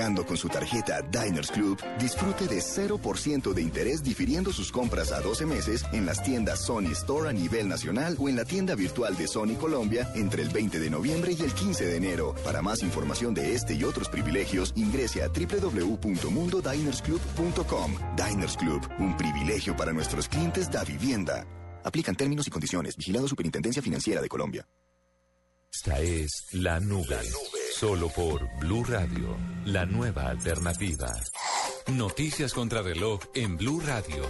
Con su tarjeta Diners Club, disfrute de 0% de interés difiriendo sus compras a 12 meses en las tiendas Sony Store a nivel nacional o en la tienda virtual de Sony Colombia entre el 20 de noviembre y el 15 de enero. Para más información de este y otros privilegios, ingrese a www.mundodinersclub.com. Diners Club, un privilegio para nuestros clientes da vivienda. Aplican términos y condiciones. Vigilado Superintendencia Financiera de Colombia. Esta es La Nube. Solo por Blue Radio, la nueva alternativa. Noticias contra reloj en Blue Radio.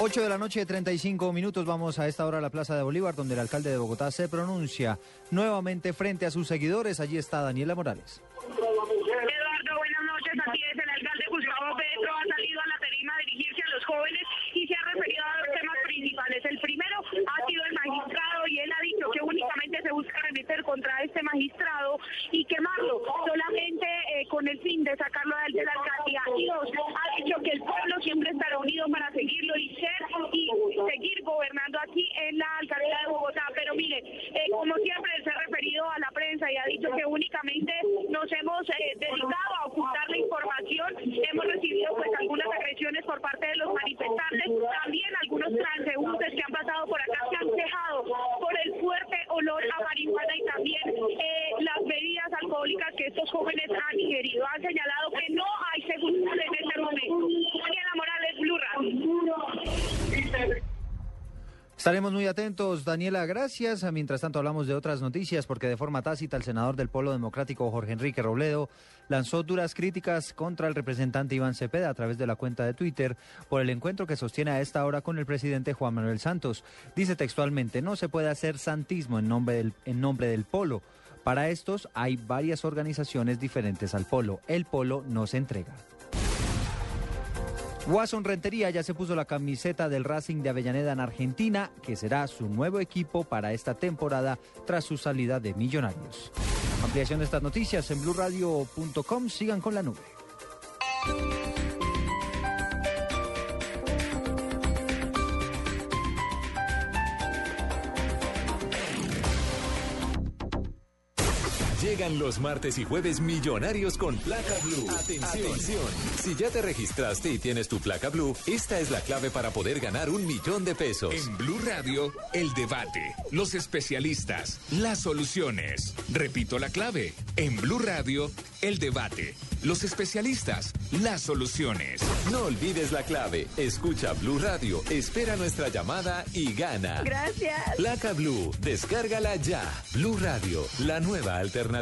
8 de la noche, 35 minutos. Vamos a esta hora a la Plaza de Bolívar, donde el alcalde de Bogotá se pronuncia nuevamente frente a sus seguidores. Allí está Daniela Morales. Eduardo, buenas noches. Así es, el alcalde Gustavo Petro ha salido a la tarima a dirigirse a los jóvenes y se ha referido a dos temas principales. El primero ha sido el magistrado y él ha dicho que únicamente se busca remeter contra este magistrado y quemarlo. Solamente eh, con el fin de sacarlo de de la alcaldía. Y dos, ha dicho que el pueblo siempre estará unido para seguirlo y ser y seguir gobernando aquí en la alcaldía de Bogotá. Pero mire, eh, como siempre él se ha referido a la prensa y ha dicho que únicamente nos hemos eh, dedicado a ocultar la información. Hemos recibido pues algunas agresiones por parte de los manifestantes, también algunos transeúntes que han pasado por acá se han quejado por el fuerte olor a marihuana y también eh, las bebidas alcohólicas que estos jóvenes han ingerido. Han señalado que no hay seguridad en este momento. Daniela Morales, Blue Radio. Estaremos muy atentos, Daniela, gracias. Mientras tanto hablamos de otras noticias porque de forma tácita el senador del Polo Democrático Jorge Enrique Robledo lanzó duras críticas contra el representante Iván Cepeda a través de la cuenta de Twitter por el encuentro que sostiene a esta hora con el presidente Juan Manuel Santos. Dice textualmente, no se puede hacer santismo en nombre del, en nombre del Polo. Para estos hay varias organizaciones diferentes al Polo. El Polo no se entrega. Watson Rentería ya se puso la camiseta del Racing de Avellaneda en Argentina, que será su nuevo equipo para esta temporada tras su salida de Millonarios. Ampliación de estas noticias en blurradio.com. Sigan con la nube. Llegan los martes y jueves millonarios con placa blue. Atención. Si ya te registraste y tienes tu placa blue, esta es la clave para poder ganar un millón de pesos. En Blue Radio, el debate, los especialistas, las soluciones. Repito la clave. En Blue Radio, el debate, los especialistas, las soluciones. No olvides la clave. Escucha Blue Radio, espera nuestra llamada y gana. Gracias. Placa Blue, descárgala ya. Blue Radio, la nueva alternativa.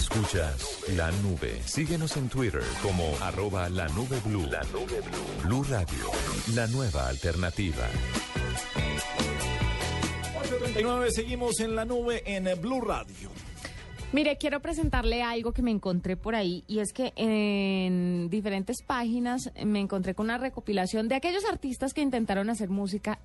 Escuchas La Nube. Síguenos en Twitter como arroba la nube blue. La nube blue. Blue Radio, la nueva alternativa. 8.39, seguimos en la nube en Blue Radio. Mire, quiero presentarle algo que me encontré por ahí y es que en diferentes páginas me encontré con una recopilación de aquellos artistas que intentaron hacer música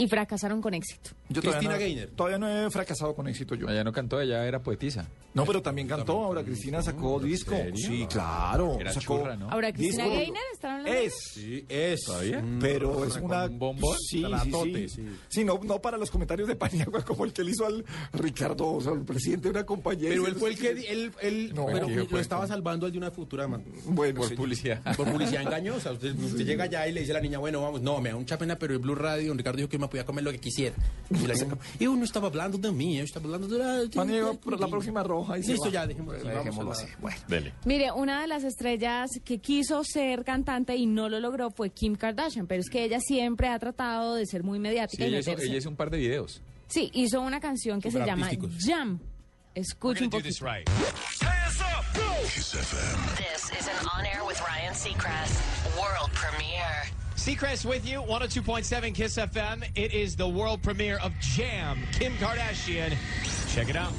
y fracasaron con éxito. Yo Cristina no, Gaynor. Todavía no he fracasado con éxito yo. Ella no cantó, ella era poetisa. No, pero también cantó. Ahora Cristina sacó disco. serio? Sí, claro. Era sacó churra, ¿no? Ahora, Cristina disco. Gaynor, ¿están hablando? de Es. Sí, es. ¿Todavía? Pero es una... un bombón? Sí, sí, Tratote, sí. sí. Sí, no, no para los comentarios de Paniagua como el que le hizo al Ricardo, o sea, el presidente de una compañía. Pero él fue el que, él, él No, pero ¿qué lo estaba salvando al de una futura man- Bueno, Por publicidad. por publicidad engañosa. Usted, usted llega allá y le dice a la niña, bueno, vamos, no, me da mucha pena, pero el Blue Radio, don Ricardo dijo que me podía comer lo que quisiera. Y la niña, yo no estaba hablando de mí, yo estaba hablando de la... La próxima roja. y Listo, ya, dejémoslo así, la- así. Bueno. Dele. Mire, una de las estrellas que quiso ser cantante y no lo logró fue Kim Kardashian, pero es que ella siempre ha tratado de ser muy Sí, mediática y ella hizo, ella hizo un par de videos. Sí, hizo una canción que se llama Superartísticos. Jam. Escucha un poquito. This is an On Air with Ryan Seacrest world premiere. Seacrest with you, 102.7 Kiss FM. It is the world premiere of Jam, Kim Kardashian. Check it out.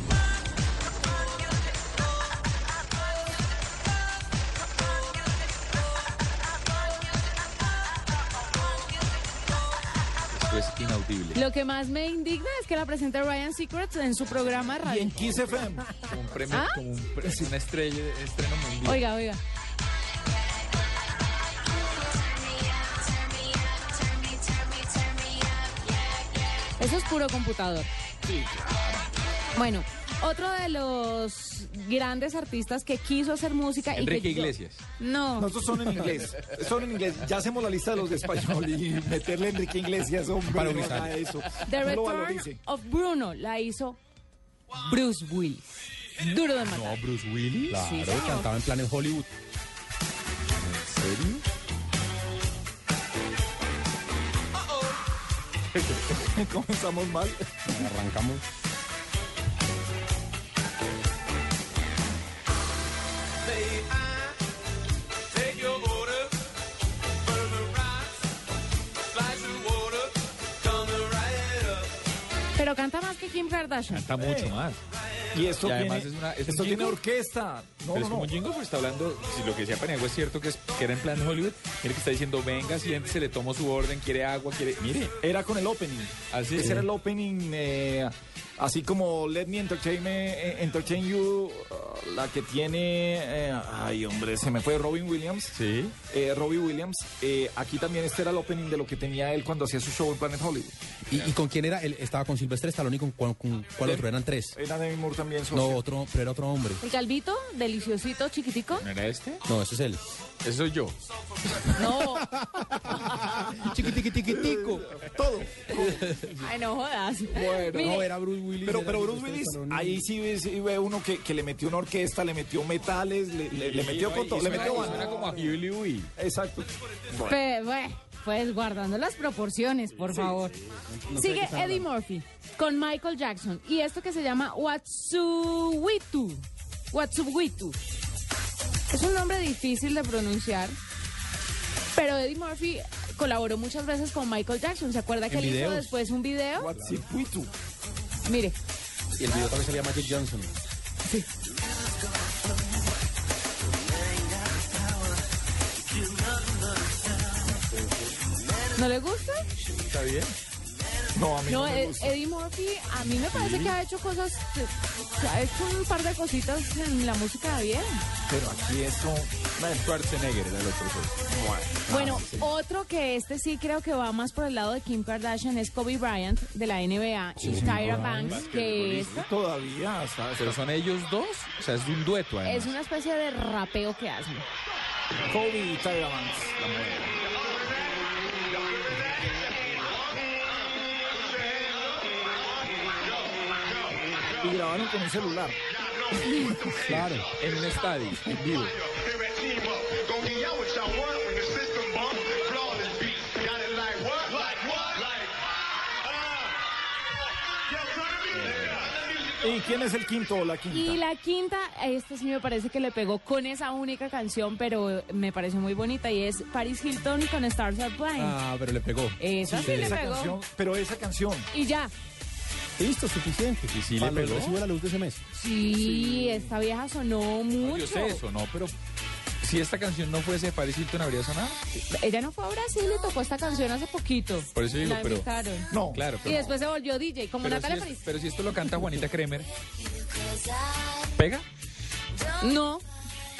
Esto es inaudible. Lo que más me indigna es que la presenta Ryan Secrets en su programa de Y radio. en Kiss FM. Como un premio, ¿Ah? como un pre- una estrella, estreno mundial. Oiga, oiga. Eso es puro computador. Bueno, otro de los grandes artistas que quiso hacer música y Enrique que Iglesias. No. Nosotros son en inglés. Son en inglés. Ya hacemos la lista de los de español y meterle a Enrique Iglesias, hombre, Para no eso. The No Return of Bruno la hizo Bruce Willis. Duro de matar. No, Bruce Willis. Claro, Sí, cantaba en planes Hollywood. ¿En serio? Comenzamos mal. Arrancamos. Pero canta más que Kim Kardashian. Está mucho más. Y esto, Y además tiene, es una- es esto tiene orquesta. No, Pero no, es como no. un jingle, porque está hablando, si lo que decía Paniagua es cierto que, es, que era en plan Hollywood, mire que está diciendo, venga, siéntese, le tomo su orden, quiere agua, quiere... Mire, Era con el opening. Así Ese es. era el opening, eh, así como Let Me Entertain, Me- eh, entertain You, uh, la que tiene, eh, ay hombre, se me fue Robin Williams. Sí. Eh, Robbie Williams. Eh, aquí también este era el opening de lo que tenía él cuando hacía su show en Planet Hollywood. ¿Y, y con quién era? Él estaba con Silvestre Stallone y con, con, con cuál otro? Eran tres. Era Demi Moore también. No, otro, pero era otro hombre. El calvito, deliciosito, chiquitico. ¿no era este? No, ese es él. Ese soy yo. No. Chiquitiquitiquitico. Todo. Ay, no jodas. Bueno, Mire, No, era Bruce Willis. Pero, pero Bruce Willis, ahí sí ve, sí ve uno que, que le metió una orquesta, le metió metales, le, le- le metió con todo, le metió banda. suena como a Huey. Exacto. Bueno, pues guardando las proporciones, por favor. Sigue Eddie Murphy con Michael Jackson y esto que se llama Watsuwitu. Watsuwitu. Es un nombre difícil de pronunciar, pero Eddie Murphy colaboró muchas veces con Michael Jackson. ¿Se acuerda que él hizo después un video? Watsuwitu. Mire, Y el video también salía Magic Johnson. ¿no le gusta? Está bien. No, a mí no, No, me Ed- gusta. Eddie Murphy, a mí me parece que ha hecho cosas, que ha hecho un par de cositas en la música bien. Pero aquí esto... Schwarzenegger era el otro. pues. Bueno, otro que este sí creo que va más por el lado de Kim Kardashian es Kobe Bryant de la NBA y Tyra Banks, que es, Todavía hasta... Pero son ellos dos, o sea, es un dueto además. es una especie de rapeo que hacen. Kobe y Tyra Banks. La mueve. Y grabaron con un celular. Claro, en un estadio, en vivo. ¿Y quién es el quinto o la quinta? Y la quinta, esta sí me parece que le pegó con esa única canción, pero me pareció muy bonita y es Paris Hilton con Stars Are Blind. Ah, pero le pegó. Esa sí, le esa pegó. canción, pero esa canción. Y ya. Listo, suficiente. Y sí le pegó. recibo la luz de ese mes. Sí, esta vieja sonó mucho. Yo sé eso, no, pero si esta canción no fuese de Paris Hilton, ¿habría sonado? Ella no fue a Brasil y tocó esta canción hace poquito. Por eso digo, la pero- invitaron. No. Claro, Y pero, después se volvió DJ, como pero, Natalia si París. es- pero si esto lo canta Juanita Kremer, ¿pega? No,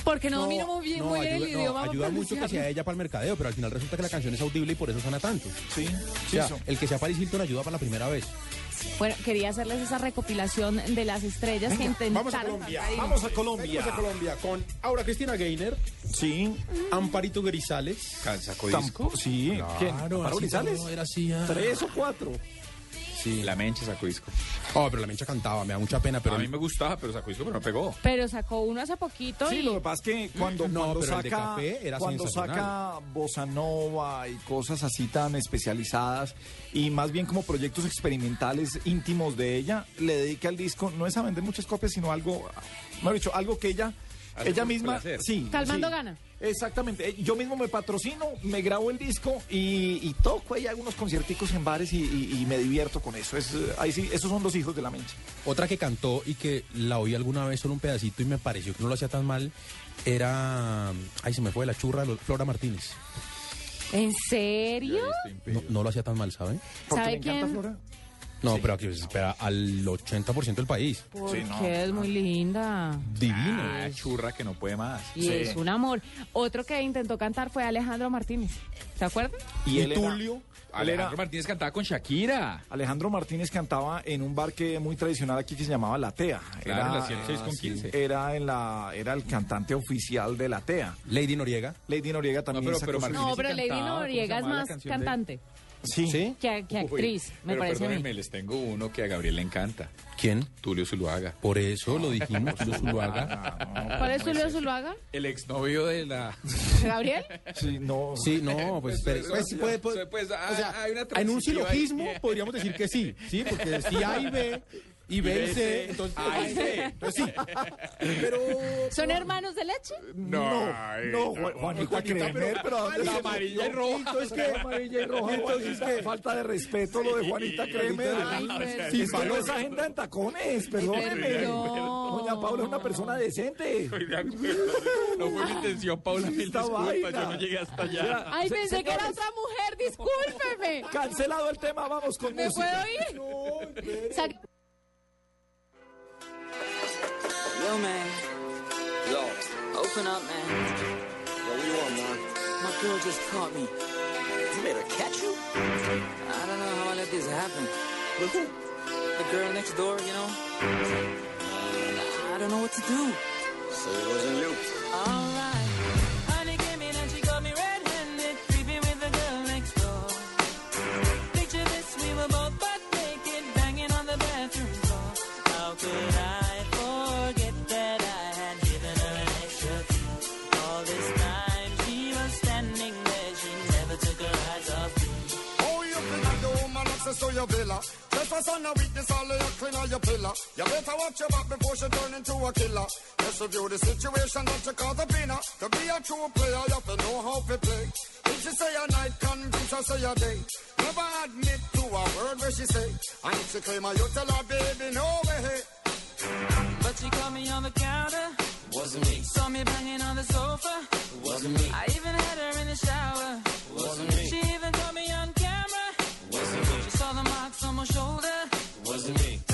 porque no, domino muy bien, muy bien ayuda, el no, idioma. ayuda mucho que sea ella para el mercadeo, pero al final resulta que la canción es audible y por eso suena tanto. Sí, O sí. sea, el que sea Paris Hilton ayuda para la primera vez. Bueno, quería hacerles esa recopilación de las estrellas que intentaron Vamos a Colombia. Vamos a Colombia. Vamos a Colombia con Aura Cristina Gainer, Sí. Amparito Grisales. ¿Sacó disco? Tampo- Sí. ¿Quién? Claro, era así, ah. ¿Tres o cuatro? Sí. La Mencha sacó disco. Oh, pero la mencha cantaba, me da mucha pena, pero a mí me gustaba, pero sacó disco, pero no pegó. Pero sacó uno hace poquito Sí, y... lo que pasa es que cuando, No, cuando pero el de saca, Café era cuando saca bossa nova y cosas así tan especializadas y más bien como proyectos experimentales íntimos de ella, le dedica el disco no es a vender muchas copias, sino algo, mejor dicho, algo que ella, ella misma, placer. sí, Calmando sí. gana. Exactamente. Eh, Yo mismo me patrocino, me grabo el disco y, y toco ahí algunos concierticos en bares y, y- y me divierto con eso. Es, eh, ahí sí, esos son los hijos de la mencha. Otra que cantó y que la oí alguna vez solo un pedacito y me pareció que no lo hacía tan mal era. Ay, se me fue la churra, lo- Flora Martínez. ¿En serio? No, no lo hacía tan mal, ¿saben? Porque ¿Sabe encanta quién? Flora. No, pero aquí se espera al 80% del país. Porque Sí, no. es muy linda. Divino. Ah, churra que no puede más. Y Sí. es un amor. Otro que intentó cantar fue Alejandro Martínez. ¿Se acuerdan? Y, Y él era- Tulio. era- Alejandro Martínez cantaba con Shakira. Alejandro Martínez cantaba en un bar que muy tradicional aquí que se llamaba La Tea. Claro, en la 106 con 15. Era, en la, era el cantante oficial de La Tea. Lady Noriega. Lady Noriega también pero- sacó pero Martínez No, pero Lady cantaba, ¿cómo se Noriega es más canción de- cantante Sí. ¿Sí? que, que actriz, me pero parece a mí. perdónenme, les tengo uno que a Gabriel le encanta. ¿Quién? Tulio Zuluaga. Por eso lo dijimos, Tulio Zuluaga. ¿Cuál es Tulio Zuluaga? El exnovio de la... ¿Gabriel? Sí, no. Sí, no, pues, pues, sí puede- puede- Pues, o sea, hay una en un transitiva ahí. silogismo podríamos decir que sí, sí, porque si A y B y B y C, entonces, A y C. entonces sí. Pero ¿Son hermanos de leche? No, no, Ju- Juanita Kremer, pero ¿a dónde La se amarilla y roja. Entonces, ¿qué? Amarilla y roja. Entonces, ¿qué? Falta de respeto lo de Juanita Kremer. Ay, pero- Sí, no es agenda en tacones, perdóneme. Perdón. Doña Paula es una persona decente. Estoy de acuerdo. No fue mi intención, Paula, mil Esta disculpas, vaina. yo no llegué hasta allá. Ay, Se- pensé que era señores. otra mujer, discúlpeme. Cancelado el tema, vamos con ¿Me música. puedo ir? Sa- Yo, man. Yo. Open up, man. Yo, what you want, man? My girl just caught me. You made her catch you? I don't know how I let this happen. With who? The girl next door, you know? I don't know what to do. So it wasn't you. Alright. Honey access to your villa? Trespass on a weakness, all of your clean on your pillar. You better watch your back before she turn into a killer. Let's review the situation that you call the winner. To be a true player, you have to know how to play. If she say a night, convince her say a day. Never admit to a word where she say. And if she claim her, you tell her, baby, no way. But she caught me on the counter. Wasn't me. Saw me banging on the sofa. Wasn't me. I even had her in the shower. Wasn't me. She even caught me on my shoulder. Wasn't me.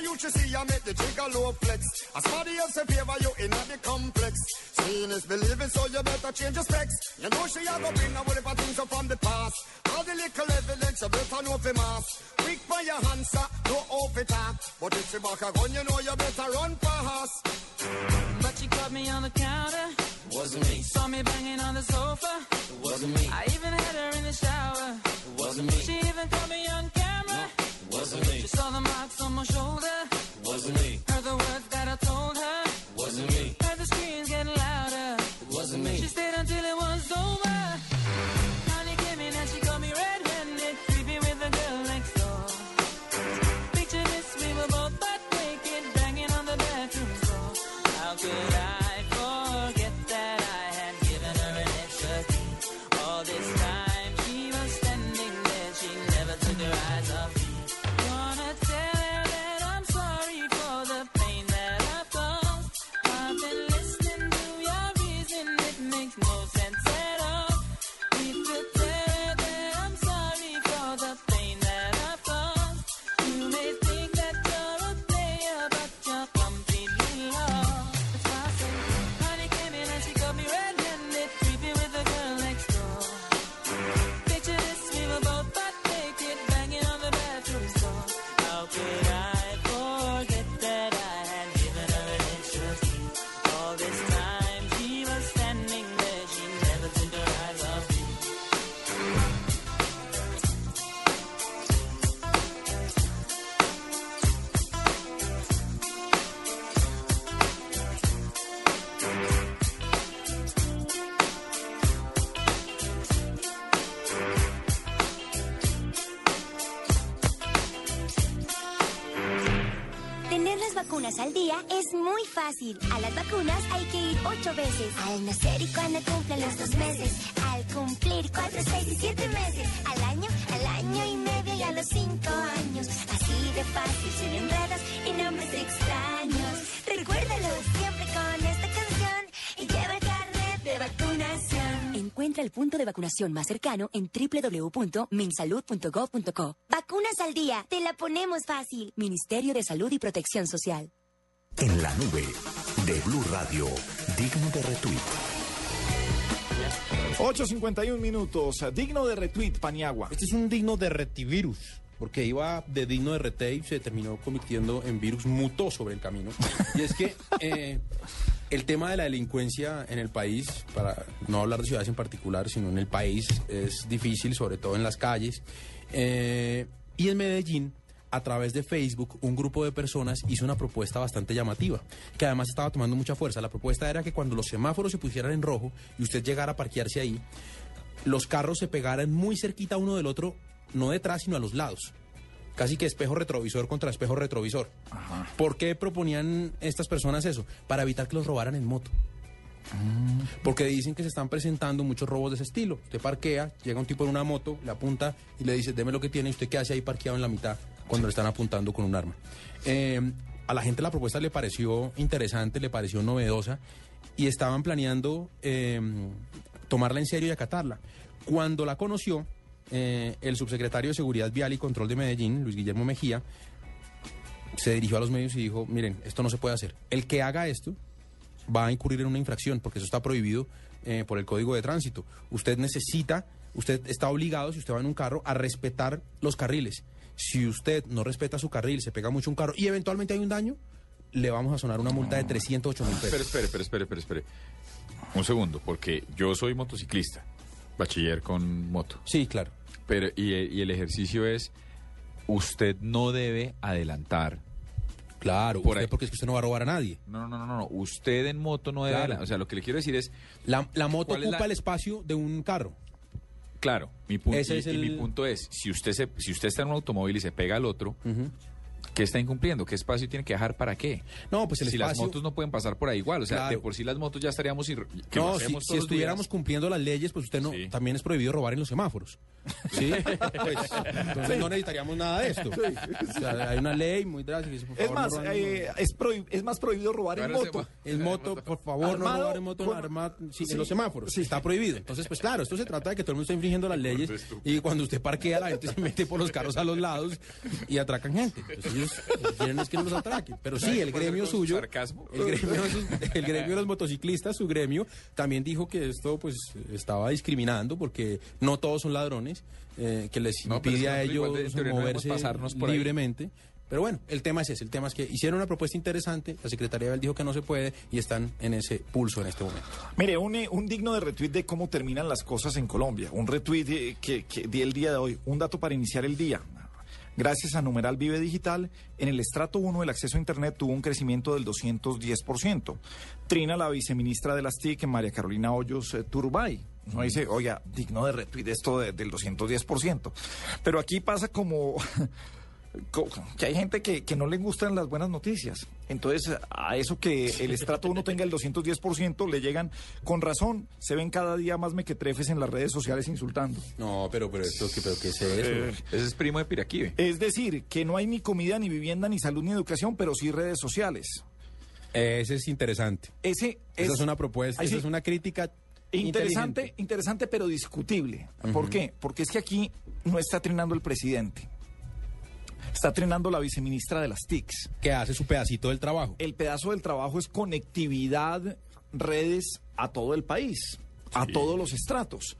I never used to see you make the trigger low flex. As somebody else in favor you in the complex. Seeing is believing, so you better change your specs. You know she a go bring a whatever things up from the past. All the little evidence you better know for mass. Quick by your answer, no off it up. But if she back a gun, you know you better run fast. But she caught me on the counter. Wasn't me. Saw me banging on the sofa. It wasn't me. I even had her in the shower. It wasn't me. She even caught me on camera. Wasn't me. She saw the marks on my shoulder. Wasn't me. Heard the words that I told her. Vacunas hay que ir ocho veces. Al nacer y cuando cumplen los dos meses. Al cumplir cuatro, seis y siete meses. Al año, al año y medio y a los cinco años. Así de fácil, sin enredos y nombres extraños. Recuérdalo siempre con esta canción y lleva el carnet de vacunación. Encuentra el punto de vacunación más cercano en www.minsalud.gov.co. Vacunas al día, te la ponemos fácil. Ministerio de Salud y Protección Social. En la nube de Blue Radio, digno de retweet. 8.51 minutos, digno de retweet, Paniagua. Este es un digno de retivirus, porque iba de digno de rete y se terminó convirtiendo en virus, mutó sobre el camino. Y es que eh, el tema de la delincuencia en el país, para no hablar de ciudades en particular, sino en el país, es difícil, sobre todo en las calles. Eh, y en Medellín, a través de Facebook, un grupo de personas hizo una propuesta bastante llamativa, que además estaba tomando mucha fuerza. La propuesta era que cuando los semáforos se pusieran en rojo y usted llegara a parquearse ahí, los carros se pegaran muy cerquita uno del otro, no detrás, sino a los lados. Casi que espejo retrovisor contra espejo retrovisor. ¿Por qué proponían estas personas eso? Para evitar que los robaran en moto. Porque dicen que se están presentando muchos robos de ese estilo. Usted parquea, llega un tipo en una moto, le apunta y le dice, deme lo que tiene, y usted qué hace ahí parqueado en la mitad cuando le están apuntando con un arma. Eh, a la gente la propuesta le pareció interesante, le pareció novedosa y estaban planeando eh, tomarla en serio y acatarla. Cuando la conoció, eh, el subsecretario de Seguridad Vial y Control de Medellín, Luis Guillermo Mejía, se dirigió a los medios y dijo, miren, esto no se puede hacer. El que haga esto va a incurrir en una infracción, porque eso está prohibido por el Código de Tránsito. Usted necesita, usted está obligado, si usted va en un carro, a respetar los carriles. Si usted no respeta su carril, se pega mucho un carro y eventualmente hay un daño, le vamos a sonar una multa de 308 mil pesos. Espere, espere, espere, espere, espere. Un segundo, porque yo soy motociclista, bachiller con moto. Sí, claro. Pero, y, y el ejercicio es, usted no debe adelantar. Claro, por usted ahí. porque es que usted no va a robar a nadie. No, no, no, no, no. Usted en moto no debe Claro. adelantar. O sea, lo que le quiero decir es, La, la moto ¿Cuál es ocupa la- el espacio de un carro. Claro, mi punto, y, es y mi punto es, si usted se, si usted está en un automóvil y se pega al otro, ¿qué está incumpliendo? ¿Qué espacio tiene que dejar para qué? No, pues el si las espacio- motos no pueden pasar por ahí igual, o sea, Claro. de por sí las motos ya estaríamos ir, que No, si, estuviéramos días. cumpliendo las leyes, pues usted no, también es prohibido robar en los semáforos. ¿Sí? Pues, entonces no necesitaríamos nada de esto. O sea, hay una ley muy drástica. dice, por Es más, no eh, es, más prohibido robar en moto. En moto, por favor, no Armado robar en moto con- armado, sí, Sí. en los semáforos. Está prohibido. Entonces, pues claro, esto se trata de que todo el mundo está infringiendo las leyes y cuando usted parquea, la gente se mete por los carros a los lados y atracan gente. Entonces, ellos quieren es que no los atraquen. Pero sí, el gremio suyo, sarcasmo. el gremio, de sus- el gremio de los motociclistas, su gremio, también dijo que esto pues estaba discriminando porque no todos son ladrones, eh, que les No, impide a de- ellos moverse pasarnos por ahí. libremente. Pero bueno, el tema es ese, el tema es que hicieron una propuesta interesante, la Secretaría dijo que no se puede y están en ese pulso en este momento. Mire, un, eh, un digno de retweet de cómo terminan las cosas en Colombia. Un retweet eh, que, que di el día de hoy. Un dato para iniciar el día. Gracias a Numeral Vive Digital, en el estrato 1 el acceso a Internet tuvo un crecimiento del 210%. Trina, la viceministra de las TIC, María Carolina Hoyos eh, Turbay. Uno dice, oiga, digno de retweet esto de- del 210%. Pero aquí pasa como... co- que hay gente que, que no le gustan las buenas noticias. Entonces, a eso que el estrato 1 tenga el 210%, le llegan con razón. Se ven cada día más mequetrefes en las redes sociales insultando. No, pero, pero, esto, ¿qué, pero ¿qué es eso? Eh, Ese es primo de Piraquive. Es decir, que no hay ni comida, ni vivienda, ni salud, ni educación, pero sí redes sociales. Ese es interesante. Ese Esa es una propuesta, esa sí. es una crítica Interesante, interesante, pero discutible. ¿Por qué? Porque es que aquí no está trinando el presidente. Está trinando la viceministra de las TICs. Que hace su pedacito del trabajo. El pedazo del trabajo es conectividad, redes a todo el país, a todos los estratos.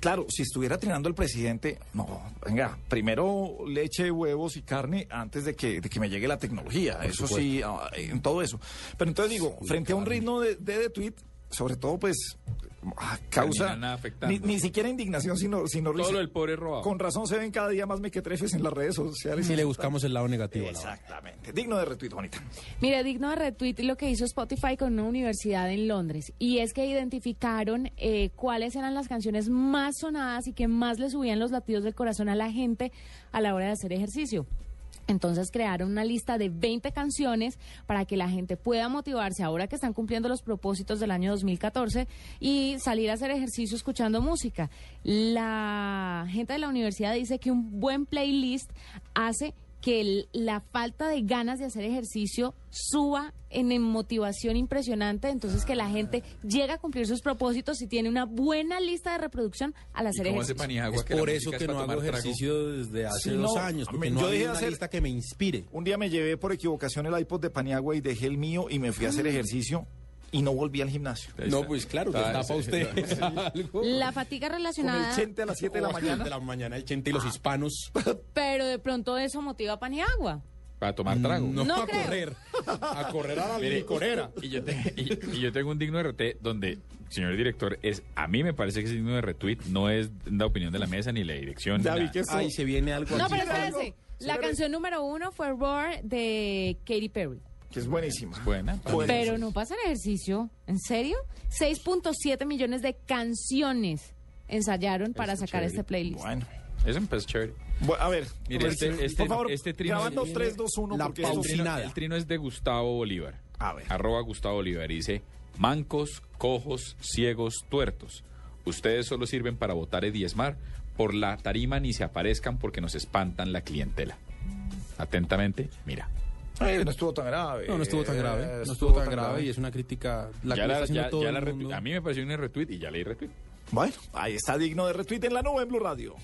Claro, si estuviera trinando el presidente, no, venga, primero leche, huevos y carne antes de que, de que me llegue la tecnología. eso sí, ah, en todo eso. Pero entonces digo, frente a un ritmo de, de, de tweet, sobre todo pues ah, causa ni, ni siquiera indignación, sino, sino Todo pobre robado. Con razón se ven cada día más mequetrefes en las redes sociales. Si le buscamos el lado negativo. la. Exactamente. Digno de retweet, bonita. Mire, digno de retweet lo que hizo Spotify con una universidad en Londres. Y es que identificaron eh, cuáles eran las canciones más sonadas y que más le subían los latidos del corazón a la gente a la hora de hacer ejercicio. Entonces crearon una lista de 20 canciones para que la gente pueda motivarse ahora que están cumpliendo los propósitos del año 2014 y salir a hacer ejercicio escuchando música. La gente de la universidad dice que un buen playlist hace que el- la falta de ganas de hacer ejercicio suba en, en motivación impresionante, entonces que la gente llega a cumplir sus propósitos y tiene una buena lista de reproducción al hacer cómo hace ejercicio. Paniagua Es que la por eso es que para no hago trago? ejercicio desde hace Sí, dos no, años, porque yo no dejé una hacer- lista que me inspire. Un día me llevé por equivocación el iPod de Paniagua y dejé el mío y me fui a hacer ejercicio y no volví al gimnasio. No, pues claro, Ah, está para sí, usted. La fatiga Con el relacionada, chente a las 7 de la mañana. De la mañana, el chente y los hispanos. pero de pronto eso motiva a Paniagua. Para tomar trago. No, No a creo. correr. A correr a la Mire, licorera. Y yo, te- y- y yo tengo un digno de RT donde, señor director, es a mí me parece que es digno de retweet, no es la opinión de la mesa ni la dirección. ni Ya vi que Ay, se viene algo No, pero espérense. La canción número uno fue Roar de Katy Perry. Que es buenísima. Buena. Buena. Pero no pasan ejercicio. ¿En serio? 6.7 millones de canciones ensayaron para Eso sacar chévere. este playlist. Bueno. Es un pez chévere. A ver, Mire, este- este- por favor, este trino- grabando 3, 2, 1, La porque El eso trino, nada. el trino es de Gustavo Bolívar. A ver. Arroba Gustavo Bolívar. Y dice, mancos, cojos, ciegos, tuertos. Ustedes solo sirven para votar y diezmar. Por la tarima ni se aparezcan porque nos espantan la clientela. Atentamente, mira. Ay, no estuvo tan grave. No, no estuvo tan grave. Eh, No estuvo tan grave y es una crítica. La ya que la- está haciendo ya- todo ya el la retweet- mundo. a mí me pareció un retweet y ya leí retweet. Bueno, ahí está digno de retweet en la nube en Blue Radio.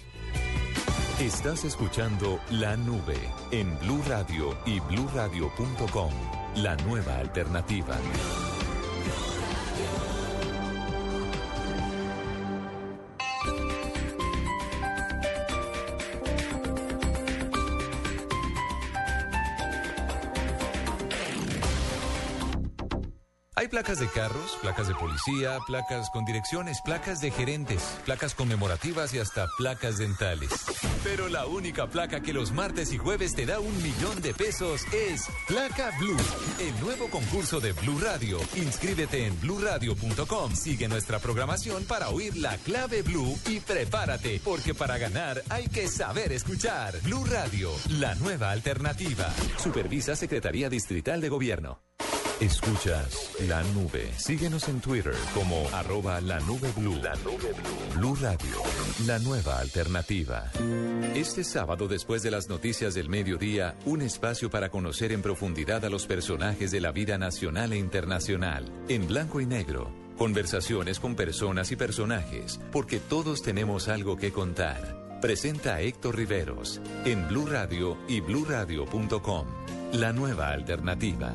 Estás escuchando La Nube en Blue Radio y bluradio.com. La nueva alternativa. Placas de carros, placas de policía, placas con direcciones, placas de gerentes, placas conmemorativas y hasta placas dentales. Pero la única placa que los martes y jueves te da un millón de pesos es Placa Blue, el nuevo concurso de Blue Radio. Inscríbete en bluradio.com, sigue nuestra programación para oír la clave Blue y prepárate, porque para ganar hay que saber escuchar. Blue Radio, la nueva alternativa. Supervisa Secretaría Distrital de Gobierno. Escuchas la nube. Síguenos en Twitter como arroba la nube blue. La nube blue. Blue Radio, la nueva alternativa. Este sábado, después de las noticias del mediodía, un espacio para conocer en profundidad a los personajes de la vida nacional e internacional. En blanco y negro. Conversaciones con personas y personajes, porque todos tenemos algo que contar. Presenta a Héctor Riveros en Blue Radio y bluradio.com. La nueva alternativa.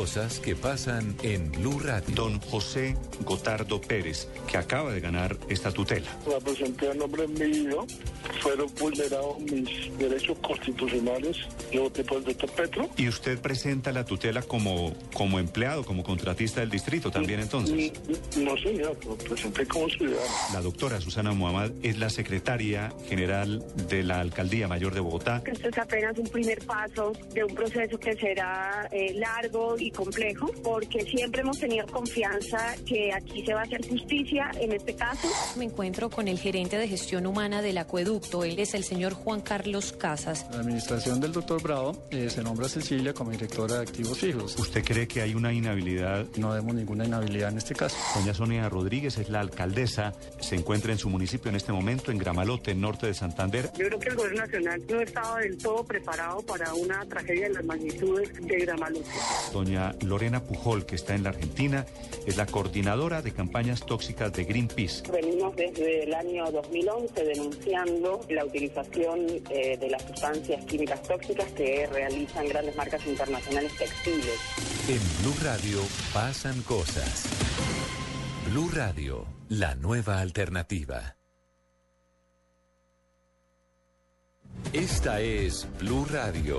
Cosas que pasan en Blue Radio. Don José Gotardo Pérez, que acaba de ganar esta tutela. La presenté a nombre mío, fueron vulnerados mis derechos constitucionales, yo voté por el doctor Petro. Y usted presenta la tutela como, como empleado, como contratista del distrito también entonces. No, señor, lo presenté como ciudadano. La doctora Susana Muhammad es la secretaria general de la Alcaldía Mayor de Bogotá. Esto es apenas un primer paso de un proceso que será eh, largo y complejo, porque siempre hemos tenido confianza que aquí se va a hacer justicia en este caso. Me encuentro con el gerente de gestión humana del acueducto. Él es el señor Juan Carlos Casas. La administración del doctor Bravo eh, se nombra a Cecilia como directora de activos fijos. ¿Usted cree que hay una inhabilidad? No vemos ninguna inhabilidad en este caso. Doña Sonia Rodríguez es la alcaldesa, se encuentra en su municipio en este momento, en Gramalote, norte de Santander. Yo creo que el gobierno nacional no estaba del todo preparado para una tragedia de las magnitudes de Gramalote. Doña Lorena Pujol, que está en la Argentina, es la coordinadora de campañas tóxicas de Greenpeace. Venimos desde el año 2011 denunciando la utilización eh, de las sustancias químicas tóxicas que realizan grandes marcas internacionales textiles. En Blue Radio pasan cosas. Blue Radio, la nueva alternativa. Esta es Blue Radio.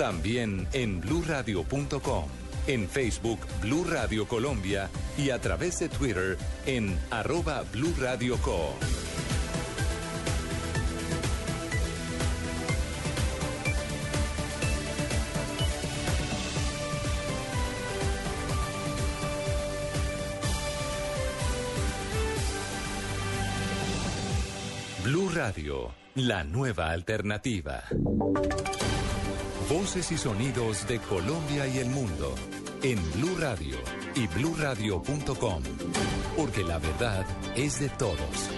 También en bluradio.com. En Facebook, Blue Radio Colombia y a través de Twitter en arroba Blue Co. Blue Radio, la nueva alternativa. Voces y sonidos de Colombia y el mundo en Blue Radio y bluradio.com, porque la verdad es de todos.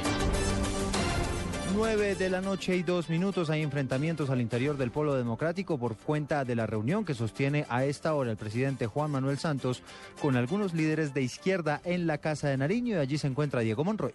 9 de la noche y dos minutos hay enfrentamientos al interior del Polo Democrático por cuenta de la reunión que sostiene a esta hora el presidente Juan Manuel Santos con algunos líderes de izquierda en la Casa de Nariño y allí se encuentra Diego Monroy.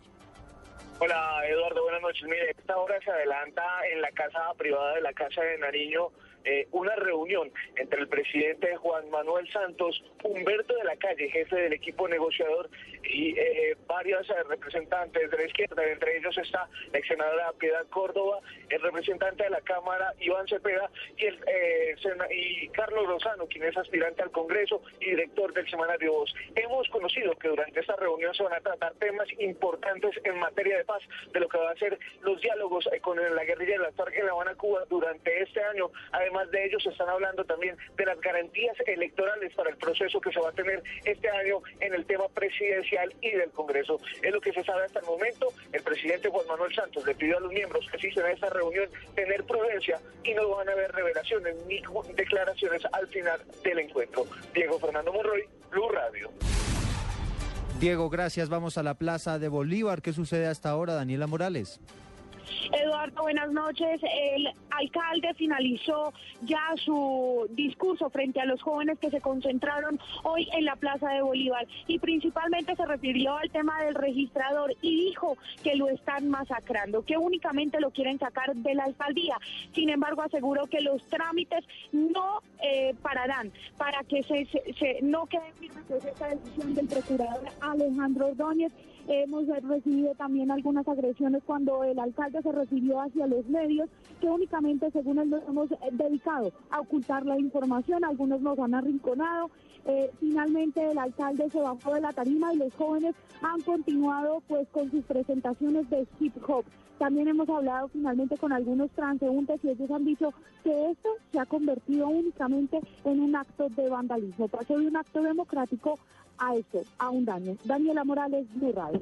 Hola Eduardo, buenas noches. Mire, esta hora se adelanta en la casa privada de la Casa de Nariño eh, una reunión entre el presidente Juan Manuel Santos, Humberto de la Calle, jefe del equipo negociador, y eh, varios eh, representantes de la izquierda. Entre ellos está la ex senadora Piedad Córdoba, el representante de la Cámara, Iván Cepeda, y, eh, Carlos Rosano, quien es aspirante al Congreso y director del semanario Voz. Hemos conocido que durante esta reunión se van a tratar temas importantes en materia de paz, de lo que va a ser los diálogos con la guerrilla de la FARC en La Habana, Cuba, durante este año. Además de ellos, se están hablando también de las garantías electorales para el proceso que se va a tener este año en el tema presidencial y del Congreso. Es lo que se sabe hasta el momento. El presidente Juan Manuel Santos le pidió a los miembros que asisten a esta reunión tener prudencia y no van a haber revelaciones ni declaraciones al final del encuentro. Diego Fernando Monroy, Blue Radio. Diego, gracias. Vamos a la Plaza de Bolívar. ¿Qué sucede hasta ahora, Daniela Morales? Eduardo, buenas noches. El alcalde finalizó ya su discurso frente a los jóvenes que se concentraron hoy en la Plaza de Bolívar y principalmente se refirió al tema del registrador y dijo que lo están masacrando, que únicamente lo quieren sacar de la alcaldía. Sin embargo, aseguró que los trámites no eh, pararán para que se, se- no quede firme pues, esta decisión del procurador Alejandro Ordóñez Hemos recibido también algunas agresiones cuando el alcalde se refirió hacia los medios, que únicamente, según él, nos hemos eh, dedicado a ocultar la información. Algunos nos han arrinconado. Eh, finalmente, el alcalde se bajó de la tarima y los jóvenes han continuado pues con sus presentaciones de hip hop. También hemos hablado finalmente con algunos transeúntes y ellos han dicho que esto se ha convertido únicamente en un acto de vandalismo. Pasó de un acto democrático a esto, a un daño. Daniela Morales, Blue Radio.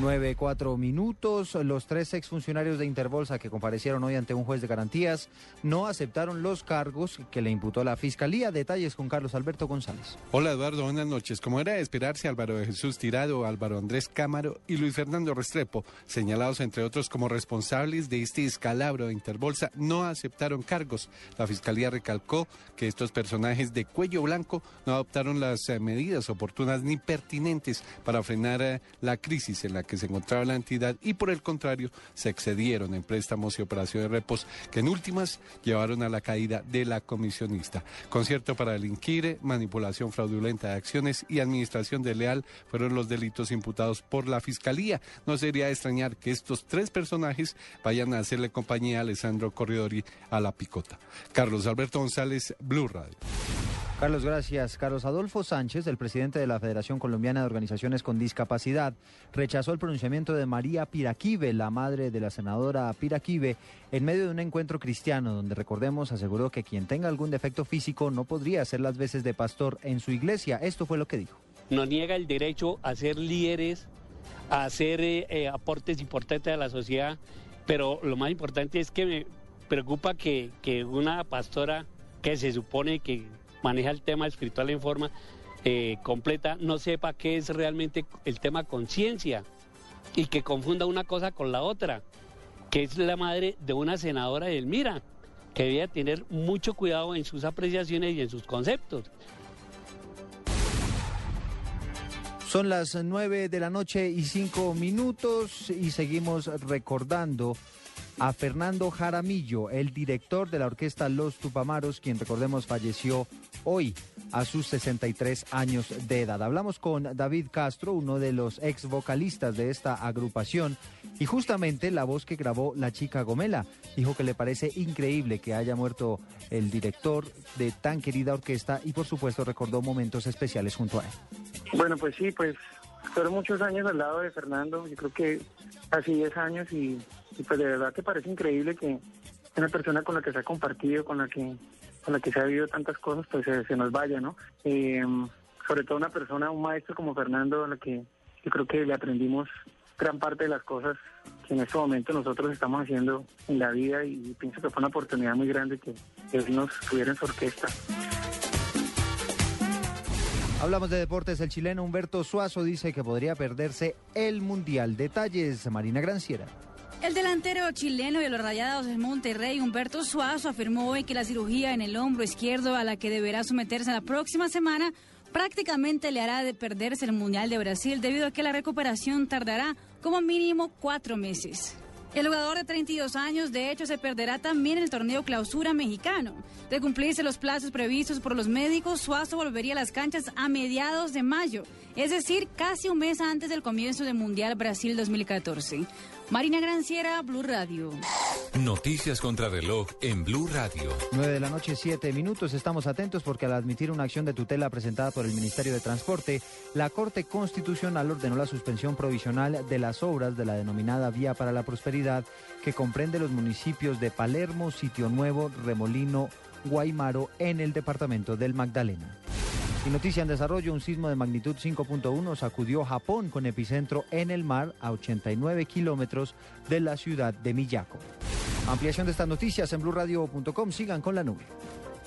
Nueve, cuatro minutos. Los tres exfuncionarios de Interbolsa que comparecieron hoy ante un juez de garantías no aceptaron los cargos que le imputó la Fiscalía. Detalles con Carlos Alberto González. Hola Eduardo, buenas noches. Como era de esperarse, Álvaro de Jesús Tirado, Álvaro Andrés Cámaro y Luis Fernando Restrepo, señalados entre otros como responsables de este escalabro de Interbolsa, no aceptaron cargos. La Fiscalía recalcó que estos personajes de cuello blanco no adoptaron las eh, medidas oportunas ni pertinentes para frenar eh, la crisis en la que se encontraba la entidad y por el contrario se excedieron en préstamos y operaciones repos que en últimas llevaron a la caída de la comisionista. Concierto para delinquir, manipulación fraudulenta de acciones y administración desleal fueron los delitos imputados por la Fiscalía. No sería de extrañar que estos tres personajes vayan a hacerle compañía a Alessandro Corridori a la picota. Carlos Alberto González, Blue Radio. Carlos, gracias. Carlos Adolfo Sánchez, el presidente de la Federación Colombiana de Organizaciones con Discapacidad, rechazó el pronunciamiento de María Piraquive, la madre de la senadora Piraquive, en medio de un encuentro cristiano donde, recordemos, aseguró que quien tenga algún defecto físico no podría hacer las veces de pastor en su iglesia. Esto fue lo que dijo. nos niega el derecho a ser líderes, a hacer eh, eh, aportes importantes a la sociedad, pero lo más importante es que me preocupa que, que una pastora que se supone que maneja el tema espiritual en forma eh, completa no sepa qué es realmente el tema conciencia y que confunda una cosa con la otra, que es la madre de una senadora de Elmira, que debía tener mucho cuidado en sus apreciaciones y en sus conceptos. Son las nueve de la noche y cinco minutos y seguimos recordando a Fernando Jaramillo, el director de la orquesta Los Tupamaros, quien recordemos falleció hoy a sus 63 años de edad. Hablamos con David Castro, uno de los ex vocalistas de esta agrupación, y justamente la voz que grabó la chica Gomela. Dijo que le parece increíble que haya muerto el director de tan querida orquesta y por supuesto recordó momentos especiales junto a él. Bueno, pues sí, pues fueron muchos años al lado de Fernando, yo creo que casi 10 años y, y pues de verdad que parece increíble que una persona con la que se ha compartido, con la que con la que se ha vivido tantas cosas, pues se, nos vaya, ¿no? Eh, sobre todo una persona, un maestro como Fernando, a la que yo creo que le aprendimos gran parte de las cosas que en este momento nosotros estamos haciendo en la vida y pienso que fue una oportunidad muy grande que él nos tuviera en su orquesta. Hablamos de deportes. El chileno Humberto Suazo dice que podría perderse el Mundial. Detalles, Marina Granciera. El delantero chileno de los Rayados de Monterrey, Humberto Suazo, afirmó hoy que la cirugía en el hombro izquierdo a la que deberá someterse la próxima semana prácticamente le hará de perderse el Mundial de Brasil debido a que la recuperación tardará como mínimo cuatro meses. El jugador de 32 años, de hecho, se perderá también el torneo clausura mexicano. De cumplirse los plazos previstos por los médicos, Suazo volvería a las canchas a mediados de mayo, es decir, casi un mes antes del comienzo del Mundial Brasil 2014. Marina Granciera, Blue Radio. Noticias contra reloj en Blue Radio. 9 de la noche, 7 minutos. Estamos atentos porque al admitir una acción de tutela presentada por el Ministerio de Transporte, la Corte Constitucional ordenó la suspensión provisional de las obras de la denominada Vía para la Prosperidad, que comprende los municipios de Palermo, Sitio Nuevo, Remolino, Guaymaro, en el departamento del Magdalena. Y noticia en desarrollo, un sismo de magnitud 5.1 sacudió Japón con epicentro en el mar a 89 kilómetros de la ciudad de Miyako. Ampliación de estas noticias en blurradio.com. Sigan con la nube.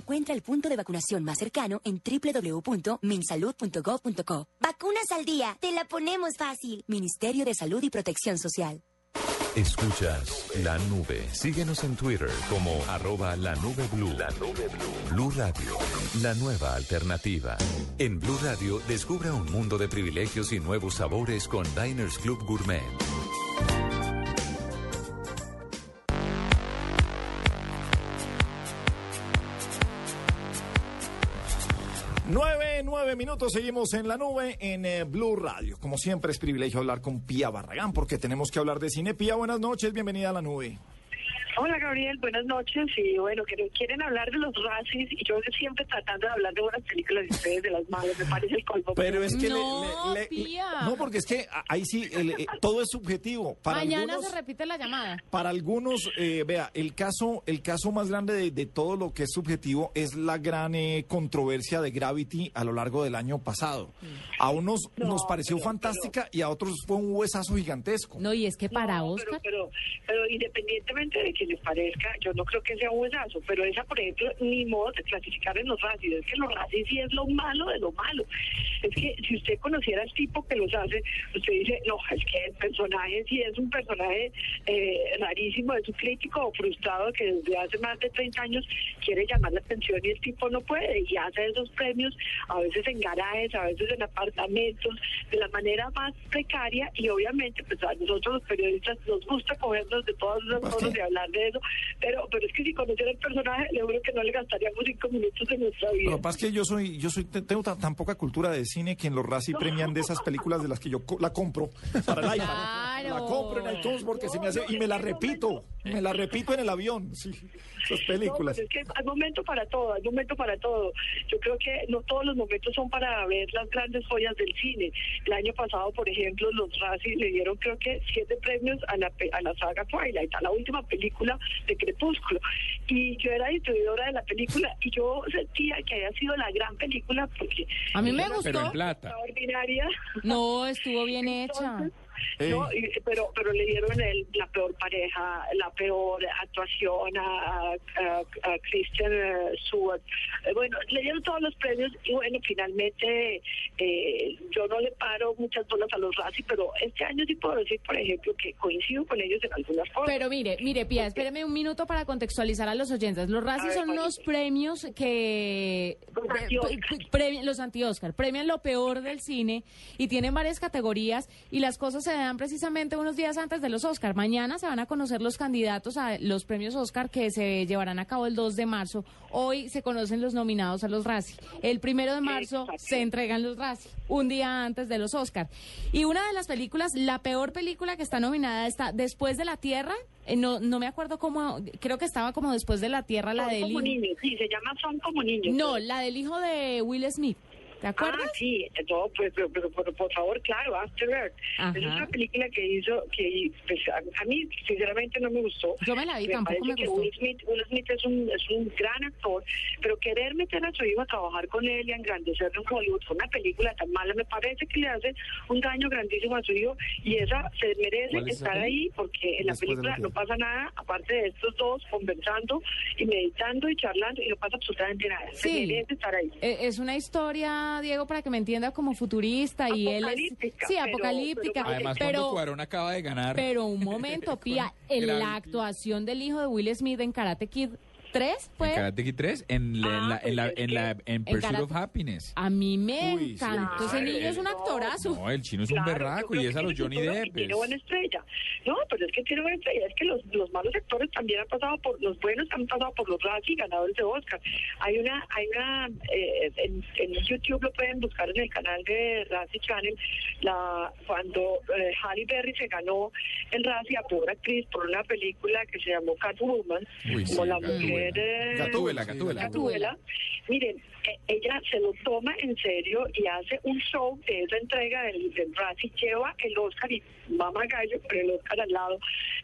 Encuentra el punto de vacunación más cercano en www.minsalud.gov.co. Vacunas al día, te la ponemos fácil. Ministerio de Salud y Protección Social. Escuchas la nube. Síguenos en Twitter como arroba la nube blue. La nube blue. Blue Radio, la nueva alternativa. En Blue Radio, descubra un mundo de privilegios y nuevos sabores con Diners Club Gourmet. Nueve, nueve minutos, seguimos en la nube en eh, Blue Radio. Como siempre es privilegio hablar con Pía Barragán porque tenemos que hablar de cine. Pía, buenas noches, bienvenida a la nube. Hola Gabriel, buenas noches. Y bueno, que quieren hablar de los racis y yo siempre tratando de hablar de buenas películas y ustedes de las malas, me parece el colmo. Pero es que le- No, le- le- Pía. no, porque es que ahí sí el- eh, todo es subjetivo. Para Mañana algunos, se repite la llamada. para algunos, eh, vea, el caso, el caso más grande de, de todo lo que es subjetivo es la gran eh, controversia de Gravity a lo largo del año pasado. A unos nos pareció fantástica y a otros fue un huesazo gigantesco. No, y es que para No, Oscar. Pero, pero, pero independientemente de que les parezca, yo no creo que sea un huesazo, pero esa, por ejemplo, ni modo de clasificar en los racis. Es que los racis sí es lo malo de lo malo. Es que si usted conociera al tipo que los hace, usted dice, no, es que el personaje sí es un personaje eh, rarísimo, es un crítico o frustrado que desde hace más de 30 años quiere llamar la atención y el tipo no puede y hace esos premios a veces en garajes, a veces en apartamentos, de la manera más precaria y obviamente pues a nosotros los periodistas nos gusta cogernos de todas esas cosas y hablar de eso, pero pero es que si conociera el personaje, le juro que no le gastaríamos cinco minutos de nuestra vida. Lo que pasa es que yo soy, yo soy, te- tengo tan, tan poca cultura de cine que en los Razzie premian de esas películas de las que yo co- la compro para el iPad. Claro. La compro en iTunes porque se me hace, y me la repito, me la repito en el avión, sí, esas películas. No, pues es que hay momento para todo, hay momento para todo. Yo creo que no todos los momentos son para ver las grandes joyas del cine. El año pasado, por ejemplo, los Razzie le dieron creo que siete premios a la, pe- a la saga Twilight, a la última película de Crepúsculo. Y yo era distribuidora de la película y yo sentía que había sido la gran película porque... A mí me gustó. Pero en plata. Extraordinaria. No, estuvo bien hecha. No, y- pero pero le dieron el- la peor pareja, la peor actuación a, a- a Christian eh, Stewart. Eh, bueno, le dieron todos los premios y bueno, finalmente eh, yo no le paro muchas bolas a los Razzie, pero este año sí puedo decir, por ejemplo, que coincido con ellos en algunas cosas. Pero mire, mire, Pía, espéreme un minuto para contextualizar a los oyentes. Los Razzie son unos premios que... pre- pre- pre- los anti-Oscar. Premian lo peor del cine y tienen varias categorías y las cosas se dan precisamente unos días antes de los Oscar. Mañana se van a conocer los candidatos a los premios Oscar que se llevarán a cabo el 2 de marzo. Hoy se conocen los nominados a los Razzie. El primero de marzo se entregan los Razzie, un día antes de los Oscar. Y una de las películas, la peor película que está nominada está Después de la Tierra. Eh, no, no me acuerdo cómo, creo que estaba como Después de la Tierra, la Son del como hijo- niños, sí, se llama Son como niños. No, la del hijo de Will Smith. ¿Te acuerdas? Ah, sí, no, pues, pero, pero, pero, por favor, claro, After Earth. Ajá. Es una película que hizo, que pues, a, a mí sinceramente no me gustó. Yo me la vi, tampoco parece me gustó. Will Smith, Will Smith es, un, es un gran actor, pero querer meter a su hijo a trabajar con él y a engrandecerlo en Hollywood con una película tan mala, me parece que le hace un daño grandísimo a su hijo y esa se merece ¿Cuál es estar ahí porque en la Después de la película no pasa nada, aparte de estos dos conversando y meditando y charlando y no pasa absolutamente nada. Se Sí. merece estar ahí. Eh, Es una historia, Diego, para que me entienda, como futurista y él es... Apocalíptica, Sí, pero- apocalíptica. Además, pero, Cuarón acaba de ganar. pero un momento, Pía, en la actuación del hijo de Will Smith en Karate Kid 3 fue... En Karate Kid 3, en, la- en la, en, la, en, la- en Pursuit Karate- of Happiness. A mí me Uy, sí. encantó. Ese Claro, niño es un actorazo. No, el chino es un Claro, yo berraco y es a los Johnny Depp. Tiene buena estrella. No, pero es que tiene buena estrella. Es que los, los malos actores también han pasado por, los buenos han pasado por los Razzie ganadores de Oscar. Hay una, hay una, eh, en, en YouTube lo pueden buscar en el canal de Razzie Channel, la, cuando eh, Halle Berry se ganó el Razzie a peor actriz por una película que se llamó Catwoman, Uy, sí, la mujer mujer eh, Gatúbela, Gatúbela. Gatúbela. Miren, eh, ella se lo toma en serio y hace un show de esa entrega del, del Razzie, lleva el Oscar y mama gallo con el Oscar al lado.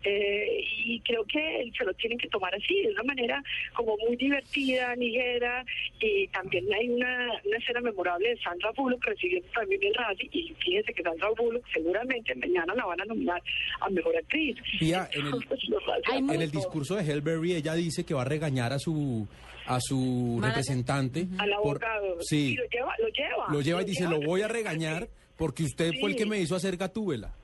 Eh, y creo que se lo tienen que tomar así, de una manera como muy divertida, ligera. Y también hay una, una escena memorable de Sandra Bullock recibiendo también el Razzie. Y fíjense que Sandra Bullock seguramente mañana la van a nominar a Mejor Actriz. Tía, en el, en discurso de Hellberry ella dice que va a regañar a su a su representante. al por- abogado. sí, Y lo lleva, lo lleva. lo lleva y dice, lo voy a regañar regañar porque usted fue el que Sí. me hizo hacer gatúbela.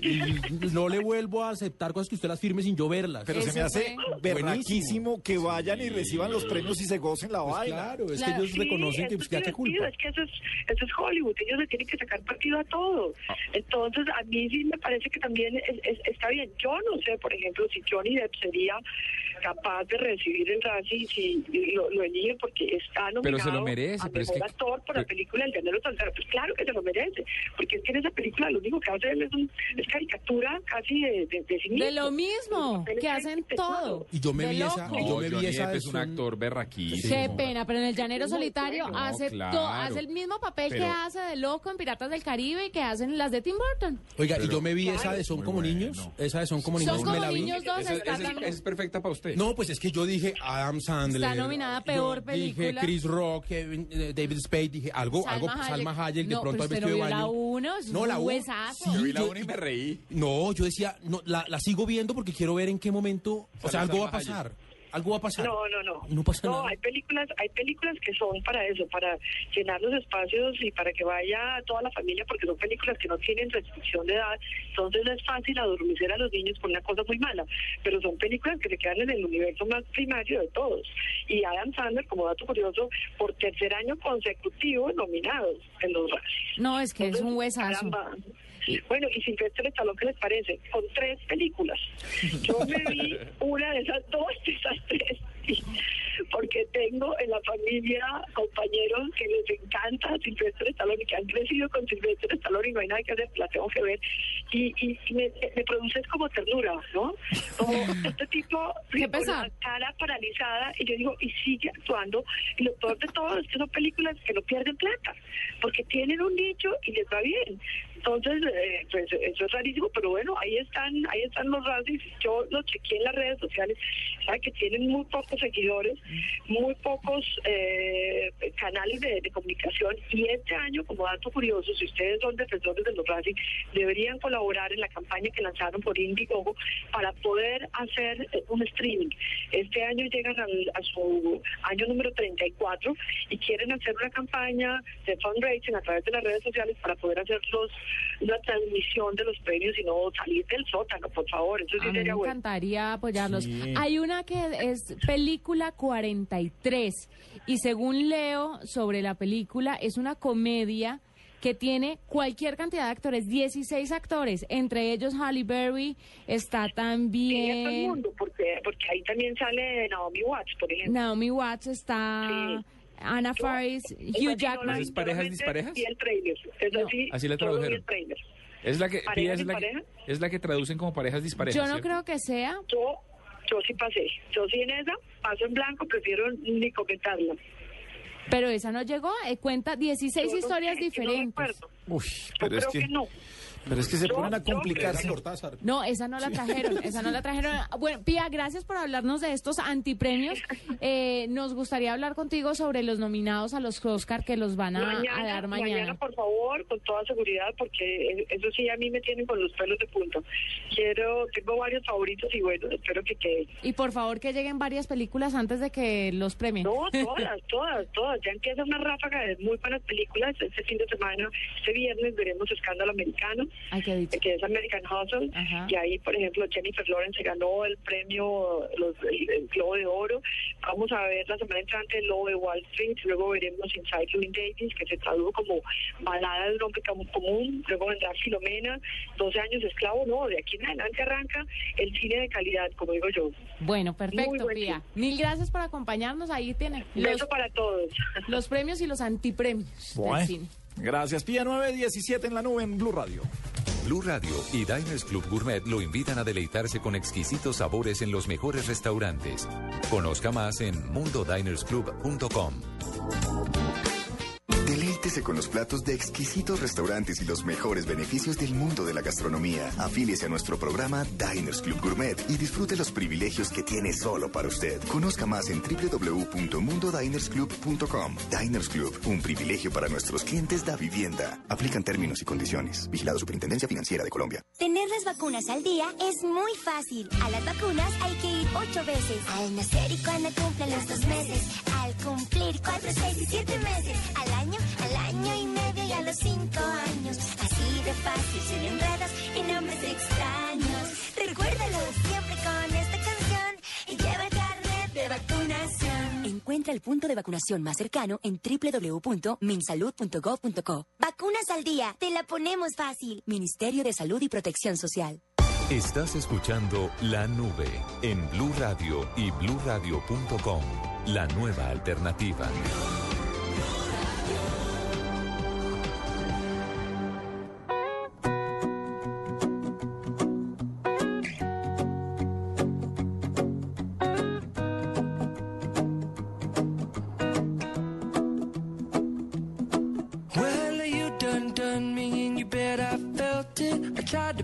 y no le vuelvo a aceptar cosas que usted las firme sin yo verlas. Pero se me hace berraquísimo que vayan y reciban los premios y se gocen la vaina. claro, es que ellos Sí, reconocen que eso pues, qué divertido, culpa. Es que eso es, eso es Hollywood, ellos le tienen que sacar partido a todo. Ah. Entonces, a mí sí me parece que también es- es- está bien. Yo no sé, por ejemplo, si Johnny Depp sería capaz de recibir el Razzie si lo, lo elige porque está Pero nominado se lo merece, a pero es mejor que- actor por la película El Llanero Solitario. Pues claro que se lo merece, porque es que en esa película lo único que hace él es, un, es caricatura casi de, de, de sí mismo. De lo mismo, que hacen todo. Y yo me De vi esa, y yo me vi esa es un actor berraquísimo. Qué pena, pero en el Llanero Solitario No, hace, claro. to- hace el mismo papel que Pero- hace de loco en Piratas del Caribe y que hacen las de Tim Burton. Oiga, y Pero- yo me vi esa Claro. de Son Muy como bueno. niños, esa de Son como Son niños, como me la vi. niños dos Esa- esa es perfecta para usted. No, pues es que yo dije Adam Sandler. Está nominada a yo peor Dije película. Chris Rock, Kevin- eh, David Spade, dije algo, algo, Salma Hayek, de No, pronto usted vestido no de vio la baño. uno, es un la uno. huesazo. Yo vi la uno y me reí. No, yo decía, no, la, la sigo viendo porque quiero ver en qué momento, o sea, algo va a Salma Hayek. Algo va a pasar. No, no, no. No pasa nada. hay películas, hay películas que son para eso, para llenar los espacios y para que vaya toda la familia, porque son películas que no tienen restricción de edad, entonces es fácil adormecer a los niños por una cosa muy mala, pero son películas que se quedan en el universo más primario de todos. Y Adam Sandler, como dato curioso, por tercer año consecutivo nominados en los Razzies. No, es que es un Entonces, huesazo. caramba. Bueno, y Silvestre Stallone, ¿qué les parece? Con tres películas. Yo me vi una de esas dos, de esas tres, porque tengo en la familia compañeros que les encanta Silvestre Stallone y que han crecido con Silvestre Stallone y no hay nada que hacer, la tengo que ver. Y, y me, me produce como ternura, ¿no? Como este tipo ¿Qué con la cara paralizada y yo digo, y sigue actuando. Y lo peor de todo es que son películas que no pierden plata, porque tienen un nicho y les va bien. Entonces, eh, pues eso es rarísimo, pero bueno, ahí están, ahí están los Razzies. Yo los chequeé en las redes sociales, saben que tienen muy pocos seguidores, muy pocos eh, canales de, comunicación. Y este año, como dato curioso, si ustedes son defensores de los Razzies, deberían colaborar en la campaña que lanzaron por Indiegogo para poder hacer eh, un streaming. Este año llegan al- a su año número 34 y quieren hacer una campaña de fundraising a través de las redes sociales para poder hacer los, una transmisión de los premios y no salir del sótano, por favor. Eso sí A mí me sería bueno. encantaría apoyarlos. Sí. Hay una que es película 43 y según leo sobre la película es una comedia que tiene cualquier cantidad de actores, 16 actores, entre ellos Halle Berry, está Sí, es todo el también mundo, porque, porque ahí también sale Naomi Watts, por ejemplo. Naomi Watts, está Anna Faris, Hugh Jackman. ¿Esas parejas disparejas? Y el trailer. Es así, Así la solo vi tradujeron. Es la que, ¿Parejas Pía, es la que, es la que traducen como parejas disparejas. Yo no ¿cierto? creo que sea. Yo, yo sí pasé. Yo sí en esa, paso en blanco, prefiero ni comentarla. Pero esa no llegó, eh, cuenta 16 Yo no historias sé, yo no diferentes. recuerdo. Uy, Yo pero es creo que, que no. Pero es que se Yo- ponen a complicarse. No, esa no la trajeron, esa no la trajeron. Bueno, Pía, gracias por hablarnos de estos antipremios. Eh, nos gustaría hablar contigo sobre los nominados a los Oscar que los van a, a dar mañana. por favor, con toda seguridad, porque eso sí a mí me tienen con los pelos de punta. Quiero, tengo varios favoritos y bueno, espero que quede. Y por favor que lleguen varias películas antes de que los premien. No, todas, todas, todas. Ya empieza una ráfaga de muy buenas películas. Este fin de semana, este viernes, veremos Escándalo Americano, Ay, que es American Hustle. Ajá. Y ahí, por ejemplo, Jennifer Lawrence ganó el premio, los, el, el Globo de Oro. Vamos a ver la semana entrante el Lobo de Wall Street. Luego veremos Inside Louis Davis, que se tradujo como Balada de un hombre com- común. Luego vendrá Filomena, 12 años esclavo. No, de aquí en adelante arranca el cine de calidad, como digo yo. Bueno, Muy perfecto, buen Pía. Mil gracias por acompañarnos. Ahí tiene Beso para todos. los premios y los antipremios del Bueno, cine. Gracias. Pía 917 en la nube en Blue Radio. Blue Radio y Diners Club Gourmet lo invitan a deleitarse con exquisitos sabores en los mejores restaurantes. Conozca más en mundodinersclub.com. Deleítese con los platos de exquisitos restaurantes y los mejores beneficios del mundo de la gastronomía. Afíliese a nuestro programa Diners Club Gourmet y disfrute los privilegios que tiene solo para usted. Conozca más en www.mundodinersclub.com. Diners Club, un privilegio para nuestros clientes da vivienda. Aplican términos y condiciones. Vigilado Superintendencia Financiera de Colombia. Tener las vacunas al día es muy fácil. A las vacunas hay que ir ocho veces. Al nacer y cuando cumplen los dos meses. Al cumplir cuatro, seis y siete meses. Al año, al año y medio y a los cinco años. Así de fácil, sin enredos y nombres extraños. Recuérdalo siempre con esta canción y lleva el carnet de vacunación. Encuentra el punto de vacunación más cercano en www.minsalud.gov.co. Vacunas al día, te la ponemos fácil. Ministerio de Salud y Protección Social. Estás escuchando La Nube en Blue Radio y bluradio.com. La nueva alternativa.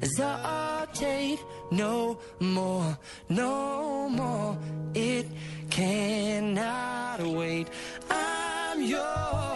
hesitate no more, no more. It cannot wait. I'm yours.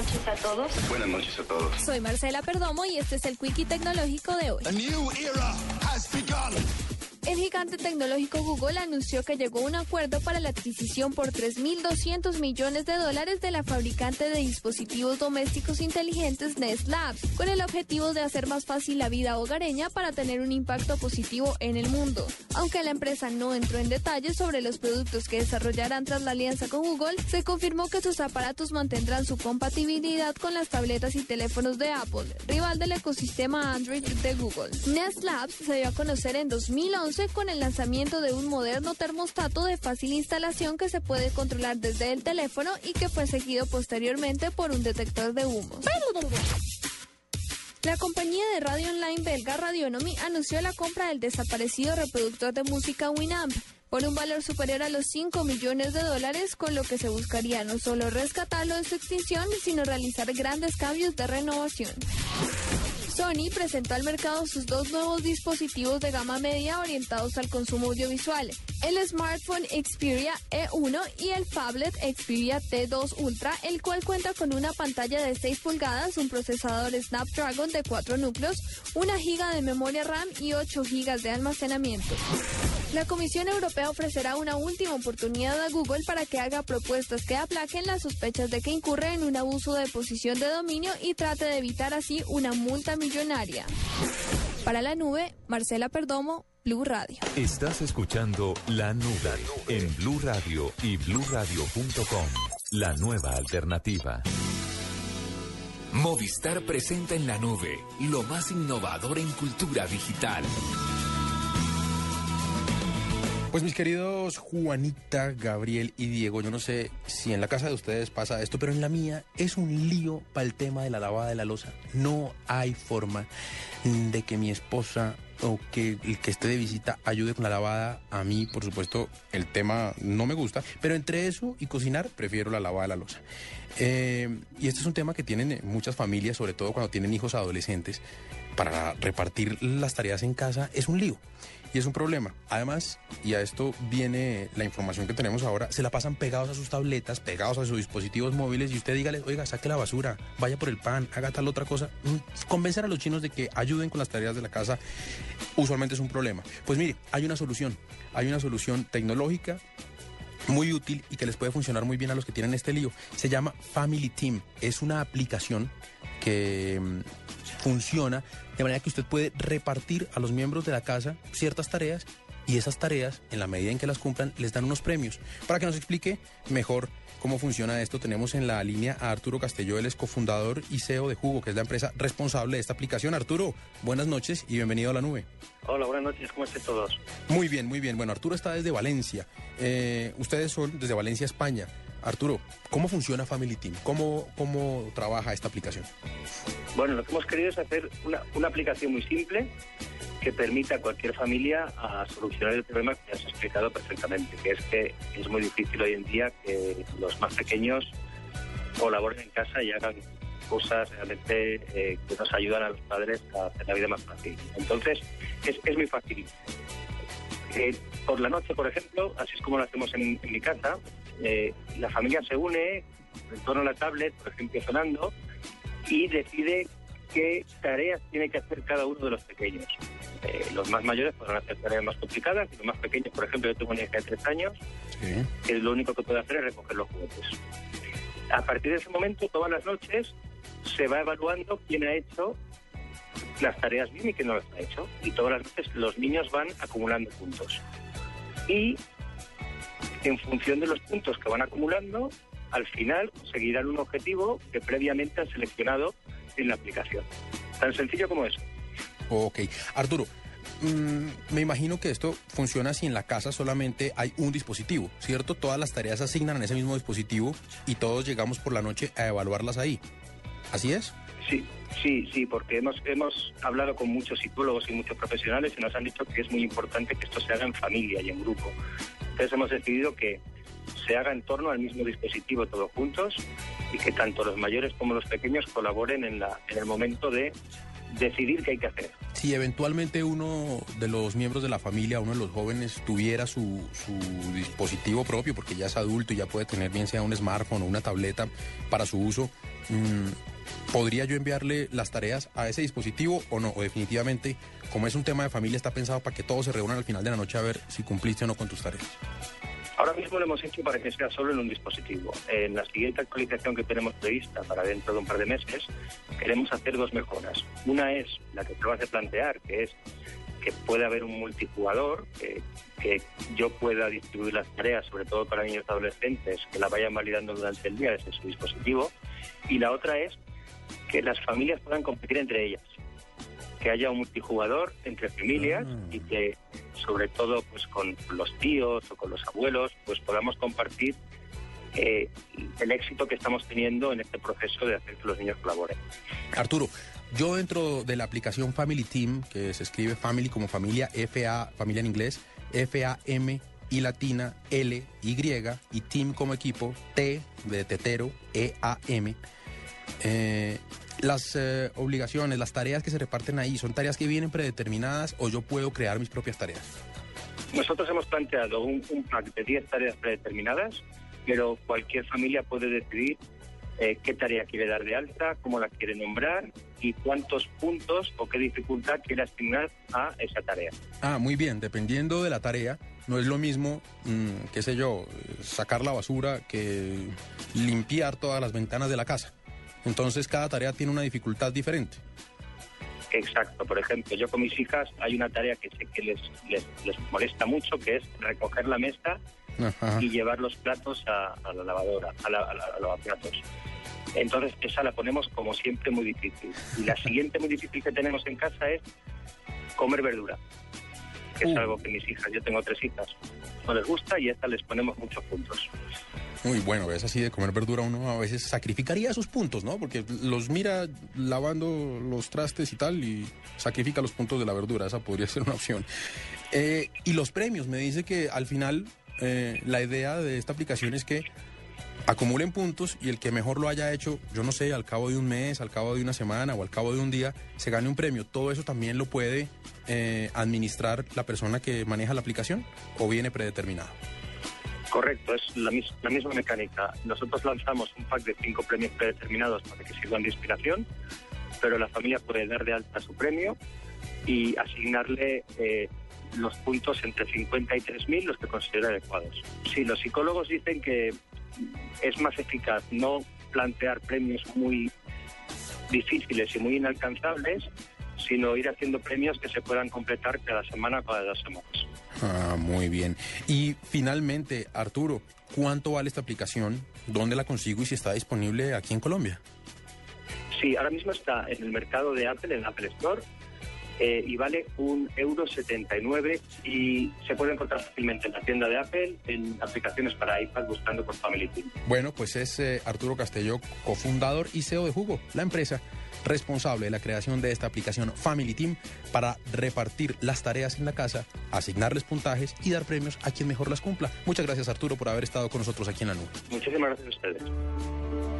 Noches a todos. Buenas noches a todos. Soy Marcela Perdomo y este es el Quickie Tecnológico de hoy. A new era has begun. El gigante tecnológico Google anunció que llegó a un acuerdo para la adquisición por 3.200 millones de dólares de la fabricante de dispositivos domésticos inteligentes Nest Labs, con el objetivo de hacer más fácil la vida hogareña para tener un impacto positivo en el mundo. Aunque la empresa no entró en detalles sobre los productos que desarrollarán tras la alianza con Google, se confirmó que sus aparatos mantendrán su compatibilidad con las tabletas y teléfonos de Apple, rival del ecosistema Android de Google. Nest Labs se dio a conocer en 2011 con el lanzamiento de un moderno termostato de fácil instalación que se puede controlar desde el teléfono y que fue seguido posteriormente por un detector de humo. La compañía de radio online belga Radionomy anunció la compra del desaparecido reproductor de música Winamp por un valor superior a los 5 millones de dólares, con lo que se buscaría no solo rescatarlo de su extinción, sino realizar grandes cambios de renovación. Sony presentó al mercado sus dos nuevos dispositivos de gama media orientados al consumo audiovisual, el smartphone Xperia E1 y el phablet Xperia T2 Ultra, el cual cuenta con una pantalla de 6 pulgadas, un procesador Snapdragon de 4 núcleos, una giga de memoria RAM y 8 gigas de almacenamiento. La Comisión Europea ofrecerá una última oportunidad a Google para que haga propuestas que aplaquen las sospechas de que incurre en un abuso de posición de dominio y trate de evitar así una multa millonaria. Para la nube, Marcela Perdomo, Blue Radio. Estás escuchando La Nube en Blue Radio y bluradio.com. La nueva alternativa. Movistar presenta en la nube lo más innovador en cultura digital. Pues mis queridos Juanita, Gabriel y Diego, yo no sé si en la casa de ustedes pasa esto, pero en la mía es un lío para el tema de la lavada de la losa. No hay forma de que mi esposa o que el que esté de visita ayude con la lavada. A mí, por supuesto, el tema no me gusta, pero entre eso y cocinar prefiero la lavada de la losa. Eh, y este es un tema que tienen muchas familias, sobre todo cuando tienen hijos adolescentes. Para repartir las tareas en casa es un lío. Y es un problema. Además, y a esto viene la información que tenemos ahora, se la pasan pegados a sus tabletas, pegados a sus dispositivos móviles y usted dígale, oiga, saque la basura, vaya por el pan, haga tal otra cosa. Mm, Convencer a los chinos de que ayuden con las tareas de la casa usualmente es un problema. Pues mire, hay una solución. Hay una solución tecnológica muy útil y que les puede funcionar muy bien a los que tienen este lío. Se llama Family Team. Es una aplicación que mm, funciona de manera que usted puede repartir a los miembros de la casa ciertas tareas y esas tareas, en la medida en que las cumplan, les dan unos premios. Para que nos explique mejor cómo funciona esto, tenemos en la línea a Arturo Castelló, él es cofundador y CEO de Jugo, que es la empresa responsable de esta aplicación. Arturo, buenas noches y bienvenido a la nube. Hola, buenas noches, ¿cómo están todos? Muy bien, muy bien. Bueno, Arturo está desde Valencia. Eh, ustedes son desde Valencia, España. Arturo, ¿cómo funciona Family Team? ¿Cómo, cómo trabaja esta aplicación? Bueno, lo que hemos querido es hacer una, aplicación muy simple que permita a cualquier familia a solucionar el problema que has explicado perfectamente, que es que es muy difícil hoy en día que los más pequeños colaboren en casa y hagan cosas realmente eh, que nos ayudan a los padres a hacer la vida más fácil. Entonces, es, es muy fácil. Eh, por la noche, por ejemplo, así es como lo hacemos en, en mi casa, eh, la familia se une en torno a la tablet, por ejemplo, Fernando, y decide qué tareas tiene que hacer cada uno de los pequeños. Eh, los más mayores podrán hacer tareas más complicadas y los más pequeños, por ejemplo, yo tengo una hija de tres años, que lo único que puede hacer es recoger los juguetes. A partir de ese momento, todas las noches, se va evaluando quién ha hecho las tareas bien y quién no las ha hecho. Y todas las noches los niños van acumulando puntos. Y en función de los puntos que van acumulando, al final conseguirán un objetivo que previamente han seleccionado en la aplicación. Tan sencillo como eso. Ok. Arturo, mm, me imagino que esto funciona si en la casa solamente hay un dispositivo, ¿cierto? Todas las tareas se asignan en ese mismo dispositivo y todos llegamos por la noche a evaluarlas ahí. ¿Así es? Sí, sí, sí, porque hemos, hemos hablado con muchos psicólogos y muchos profesionales y nos han dicho que es muy importante que esto se haga en familia y en grupo. Entonces hemos decidido que se haga en torno al mismo dispositivo todos juntos y que tanto los mayores como los pequeños colaboren en, la, en el momento de decidir qué hay que hacer. Si eventualmente uno de los miembros de la familia, uno de los jóvenes, tuviera su, su dispositivo propio, porque ya es adulto y ya puede tener bien sea un smartphone o una tableta para su uso, mm, ¿podría yo enviarle las tareas a ese dispositivo o no? O definitivamente, como es un tema de familia, está pensado para que todos se reúnan al final de la noche a ver si cumpliste o no con tus tareas. Ahora mismo lo hemos hecho para que sea solo en un dispositivo. En la siguiente actualización que tenemos prevista para dentro de un par de meses, queremos hacer dos mejoras. Una es la que acabas de plantear, que es que puede haber un multijugador, que, yo pueda distribuir las tareas, sobre todo para niños y adolescentes, que la vayan validando durante el día desde su dispositivo. Y la otra es que las familias puedan competir entre ellas que haya un multijugador entre familias y que sobre todo pues con los tíos o con los abuelos pues podamos compartir eh, el éxito que estamos teniendo en este proceso de hacer que los niños colaboren. Arturo, yo dentro de la aplicación Family Team, que se escribe Family como familia, F-A, familia en inglés, F-A-M y latina, L, Y, y Team como equipo, T de tetero, E-A-M. Eh, las eh, obligaciones, las tareas que se reparten ahí, ¿son tareas que vienen predeterminadas o yo puedo crear mis propias tareas? Nosotros hemos planteado un, un pack de 10 tareas predeterminadas, pero cualquier familia puede decidir eh, qué tarea quiere dar de alta, cómo la quiere nombrar y cuántos puntos o qué dificultad quiere asignar a esa tarea. Ah, muy bien, dependiendo de la tarea, no es lo mismo, mm, qué sé yo, sacar la basura que limpiar todas las ventanas de la casa. Entonces cada tarea tiene una dificultad diferente. Exacto, por ejemplo, yo con mis hijas hay una tarea que sé que les, les, les molesta mucho, que es recoger la mesa Ajá. y llevar los platos a, a la lavadora, a, la, a, la- a lavaplatos. Entonces, esa la ponemos como siempre muy difícil. Y la siguiente muy difícil que tenemos en casa es comer verdura, que es algo que mis hijas, yo tengo tres hijas, no les gusta y a esta les ponemos muchos puntos. Muy bueno, es así de comer verdura uno a veces sacrificaría sus puntos, ¿no? Porque los mira lavando los trastes y tal y sacrifica los puntos de la verdura, esa podría ser una opción. Eh, y los premios, me dice que al final eh, la idea de esta aplicación es que acumulen puntos y el que mejor lo haya hecho, yo no sé, al cabo de un mes, al cabo de una semana o al cabo de un día, se gane un premio. Todo eso también lo puede eh, administrar la persona que maneja la aplicación o viene predeterminado. Correcto, es la, mis- la misma mecánica. Nosotros lanzamos un pack de cinco premios predeterminados para que sirvan de inspiración, pero la familia puede dar de alta su premio y asignarle eh, los puntos entre 50 y 3.000, los que considera adecuados. Sí, los psicólogos dicen que es más eficaz no plantear premios muy difíciles y muy inalcanzables, sino ir haciendo premios que se puedan completar cada semana o cada dos semanas. Ah, muy bien. Y finalmente, Arturo, ¿cuánto vale esta aplicación? ¿Dónde la consigo y si está disponible aquí en Colombia? Sí, ahora mismo está en el mercado de Apple, en Apple Store, eh, y vale un euro 79 y se puede encontrar fácilmente en la tienda de Apple, en aplicaciones para iPad, buscando por Family Team. Bueno, pues es eh, Arturo Castelló, cofundador y CEO de Jugo, la empresa responsable de la creación de esta aplicación Family Team para repartir las tareas en la casa, asignarles puntajes y dar premios a quien mejor las cumpla. Muchas gracias Arturo por haber estado con nosotros aquí en la nube. Muchísimas gracias a ustedes.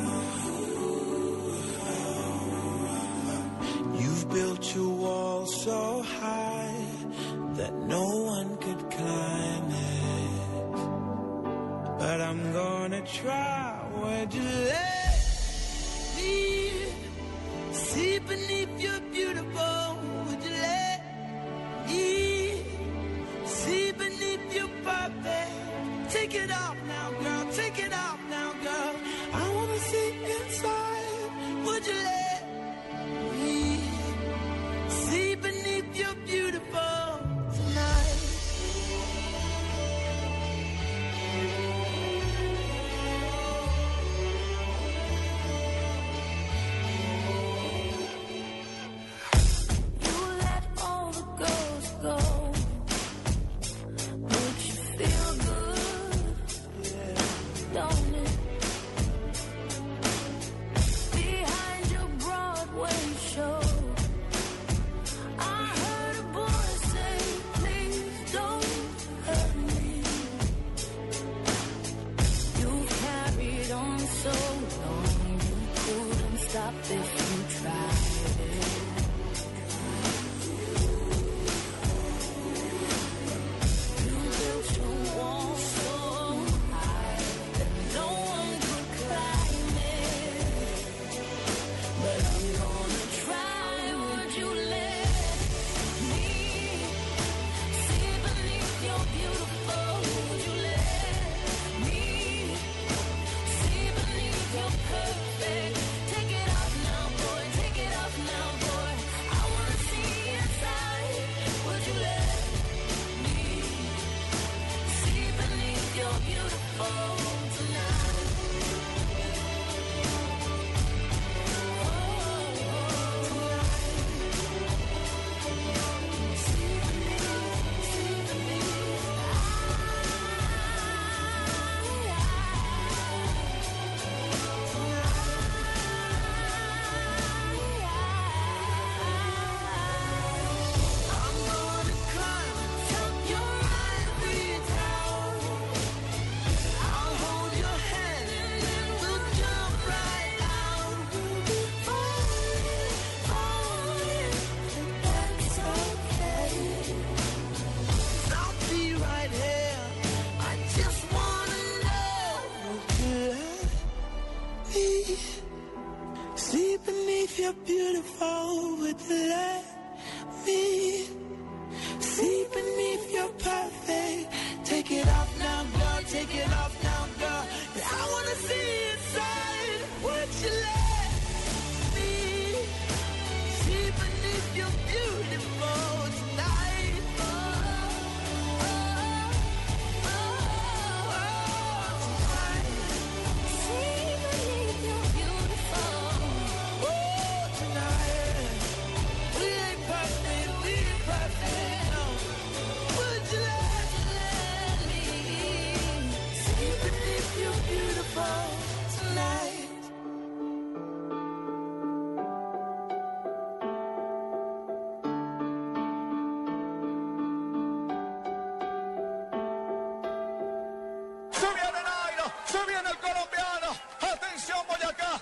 You've built your wall so high that no one could climb it. But I'm gonna try. Would you let me see beneath your beautiful? Would you let me see beneath your perfect? Take it off now, girl. Take it off now, girl. you're beautiful.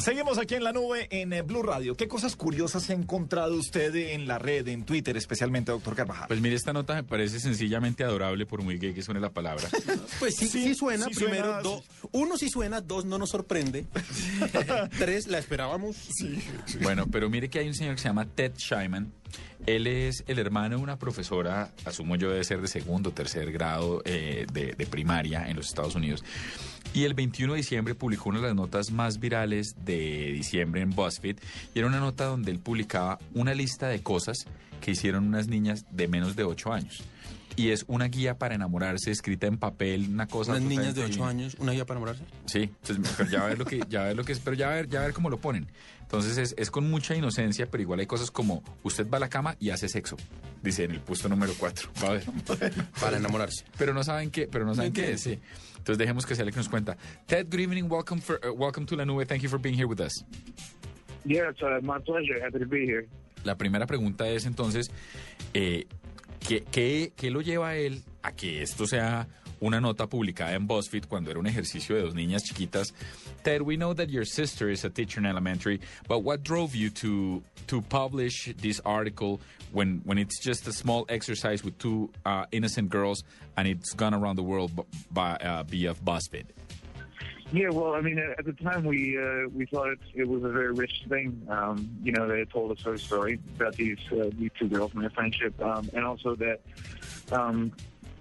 Seguimos aquí en la nube en eh, Blue Radio. ¿Qué cosas curiosas ha encontrado usted en la red, en Twitter especialmente, doctor Carvajal? Pues mire, esta nota me parece sencillamente adorable, por muy gay que suene la palabra. Pues sí, sí, suena. sí Primero, suena, do- uno sí suena, dos no nos sorprende. Tres, la esperábamos. Bueno, pero mire que hay un señor que se llama Ted Shyman. Él es el hermano de una profesora, asumo yo debe ser de segundo o tercer grado eh, de, de primaria en los Estados Unidos. Y el 21 de diciembre publicó una de las notas más virales de diciembre en BuzzFeed. Y era una nota donde él publicaba una lista de cosas que hicieron unas niñas de menos de 8 años. Y es una guía para enamorarse escrita en papel, una cosa... Unas niñas de absolutamente 8 divina. años, una guía para enamorarse. Sí, entonces, pero ya va a ver lo que, ya a ver lo que es, pero ya a ver, ya a ver cómo lo ponen. Entonces es, es con mucha inocencia, pero igual hay cosas como usted va a la cama y hace sexo, dice en el puesto número 4. Va a ver. Para enamorarse. Pero no saben qué, pero no saben qué es, sí. Entonces dejemos que sea el que nos cuenta. Ted, good evening, welcome for uh, welcome to La Nube. Thank you for being here with us. Yeah, it's uh, my pleasure. Happy to be here. La primera pregunta es entonces, eh, ¿qué, qué, qué lo lleva a él a que esto sea una nota publicada en BuzzFeed cuando era un ejercicio de dos niñas chiquitas? Ted, we know that your sister is a teacher in elementary, but what drove you to to publish this article when when it's just a small exercise with two uh, innocent girls and it's gone around the world by uh, via BuzzFeed? Yeah, well, I mean, at the time we uh, we thought it, it was a very rich thing. Um, you know, they had told us her story about these uh, these two girls and their friendship, um, and also that, um,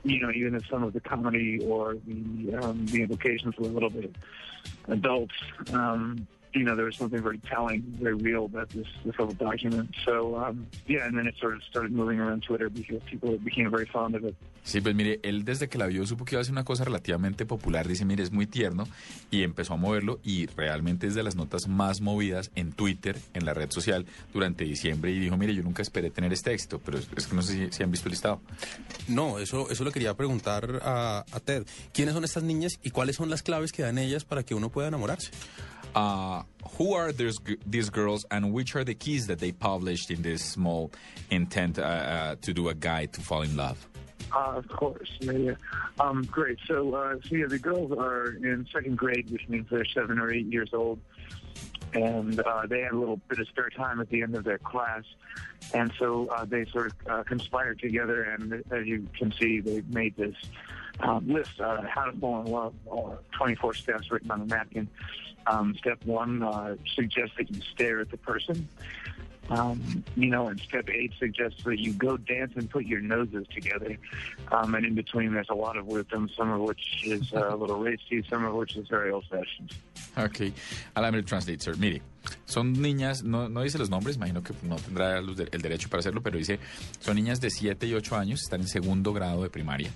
you know, even if some of the comedy or the um, the implications were a little bit adult, um, you know, there was something very telling, very real about this this whole document. So um, yeah, and then it sort of started moving around Twitter because people became very fond of it. Sí, pues mire, él desde que la vio supo que iba a ser una cosa relativamente popular. Dice, mire, es muy tierno y empezó a moverlo y realmente es de las notas más movidas en Twitter, en la red social, durante diciembre. Y dijo, mire, yo nunca esperé tener este éxito, pero es, es que no sé si, si han visto el listado. No, eso, eso le quería preguntar a, a Ted. ¿Quiénes son estas niñas y cuáles son las claves que dan ellas para que uno pueda enamorarse? Uh, who are these, these girls and which are the keys that they published in this small intent uh, uh, to do a guide to fall in love? Uh, of course, yeah, yeah. Um, great. So, uh, so yeah, the girls are in second grade, which means they're seven or eight years old, and uh, they had a little bit of spare time at the end of their class, and so uh, they sort of uh, conspired together, and as you can see, they made this um, list: uh, how to fall in love, uh, 24 steps written on a napkin. Um, step one uh, suggests that you stare at the person. Um, you know, and step eight suggests that you go dance and put your noses together. Um, and in between, there's a lot of wisdom, some of which is uh, a little racy, some of which is very old-fashioned. Ok, allow me to translate, sir. Mire, son niñas, no, no dice los nombres, imagino que no tendrá el derecho para hacerlo, pero dice, son niñas de 7 y 8 años, están en segundo grado de primaria,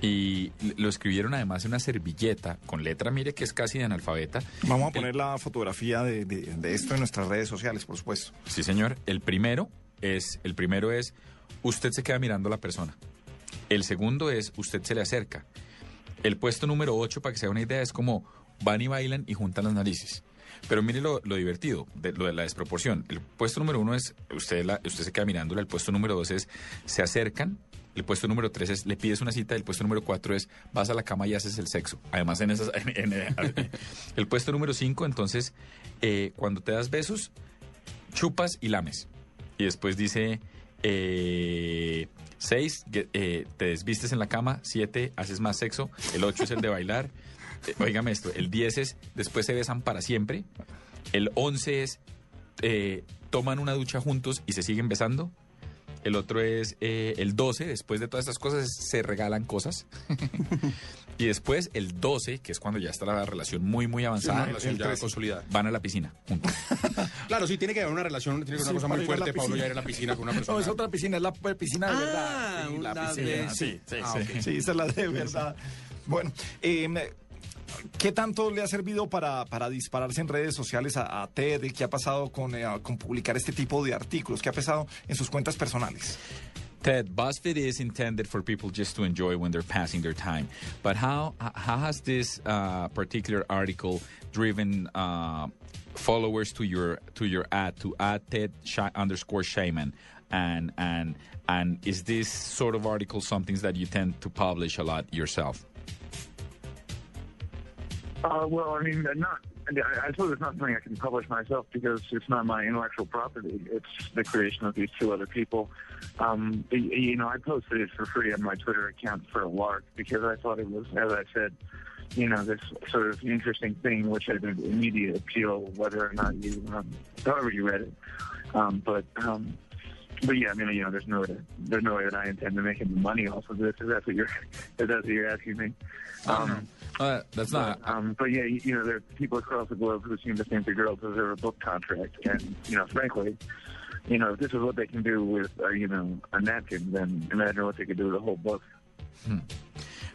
y lo escribieron además en una servilleta con letra, mire que es casi de analfabeta. Vamos a poner la fotografía de, de- de esto en nuestras redes sociales, por supuesto. Sí, señor. El primero es, el primero es, usted se queda mirando a la persona. El segundo es, usted se le acerca. El puesto número 8, para que se haga una idea, es como van y bailan y juntan las narices. Pero mire lo, lo divertido, de, lo de la desproporción. El puesto número uno es, usted, la, usted se queda mirándola. El puesto número dos es, se acercan. El puesto número tres es, le pides una cita. El puesto número cuatro es, vas a la cama y haces el sexo. Además, en esas... el puesto número cinco, entonces, eh, cuando te das besos, chupas y lames. Y después dice, eh, seis, que, eh, te desvistes en la cama. Siete, haces más sexo. El ocho es el de bailar. Eh, esto, el 10 es, después se besan para siempre. El 11 es, eh, toman una ducha juntos y se siguen besando. El otro es eh, el 12, después de todas estas cosas se regalan cosas. y después el 12, que es cuando ya está la relación muy, muy avanzada. una relación el ya 13, consolidada. Van a la piscina juntos. Claro, sí, tiene que haber una relación, tiene que Sí, una cosa muy fuerte, Pablo, ya ir a la piscina con una persona. No, es otra piscina, es la piscina de Ah, verdad. Sí, la piscina, de- sí, sí, Ah, sí. ok. Sí, esa es la de verdad. Bueno, eh, ¿qué tanto le ha servido para, para dispararse en redes sociales a, TED? ¿Qué ha pasado con, eh, con publicar este tipo de artículos? ¿Qué ha pasado en sus cuentas personales? Ted, BuzzFeed is intended for people just to enjoy when they're passing their time. But how how has this uh, particular article driven uh, followers to your to your ad to add Ted underscore Shaman? And and and is this sort of article something that you tend to publish a lot yourself? Uh, well, I mean, not. I suppose it's not something I can publish myself because it's not my intellectual property. It's the creation of these two other people. Um, you know, I posted it for free on my Twitter account for a lark because I thought it was, as I said, you know, this sort of interesting thing which had an immediate appeal, whether or not you, um, however you read it. Um, but, um, but yeah, I mean, you know, there's no, there's no way that I intend to make any money off of this. If that's what you're, if that's what you're asking me. Um, Uh, that's not. but, um, but yeah, you, know, there are people across the globe who seem to think the girls deserve a book contract, and you know, frankly, you know, if this is what they can do with, uh, you know, a napkin, then imagine what they could do with a whole book.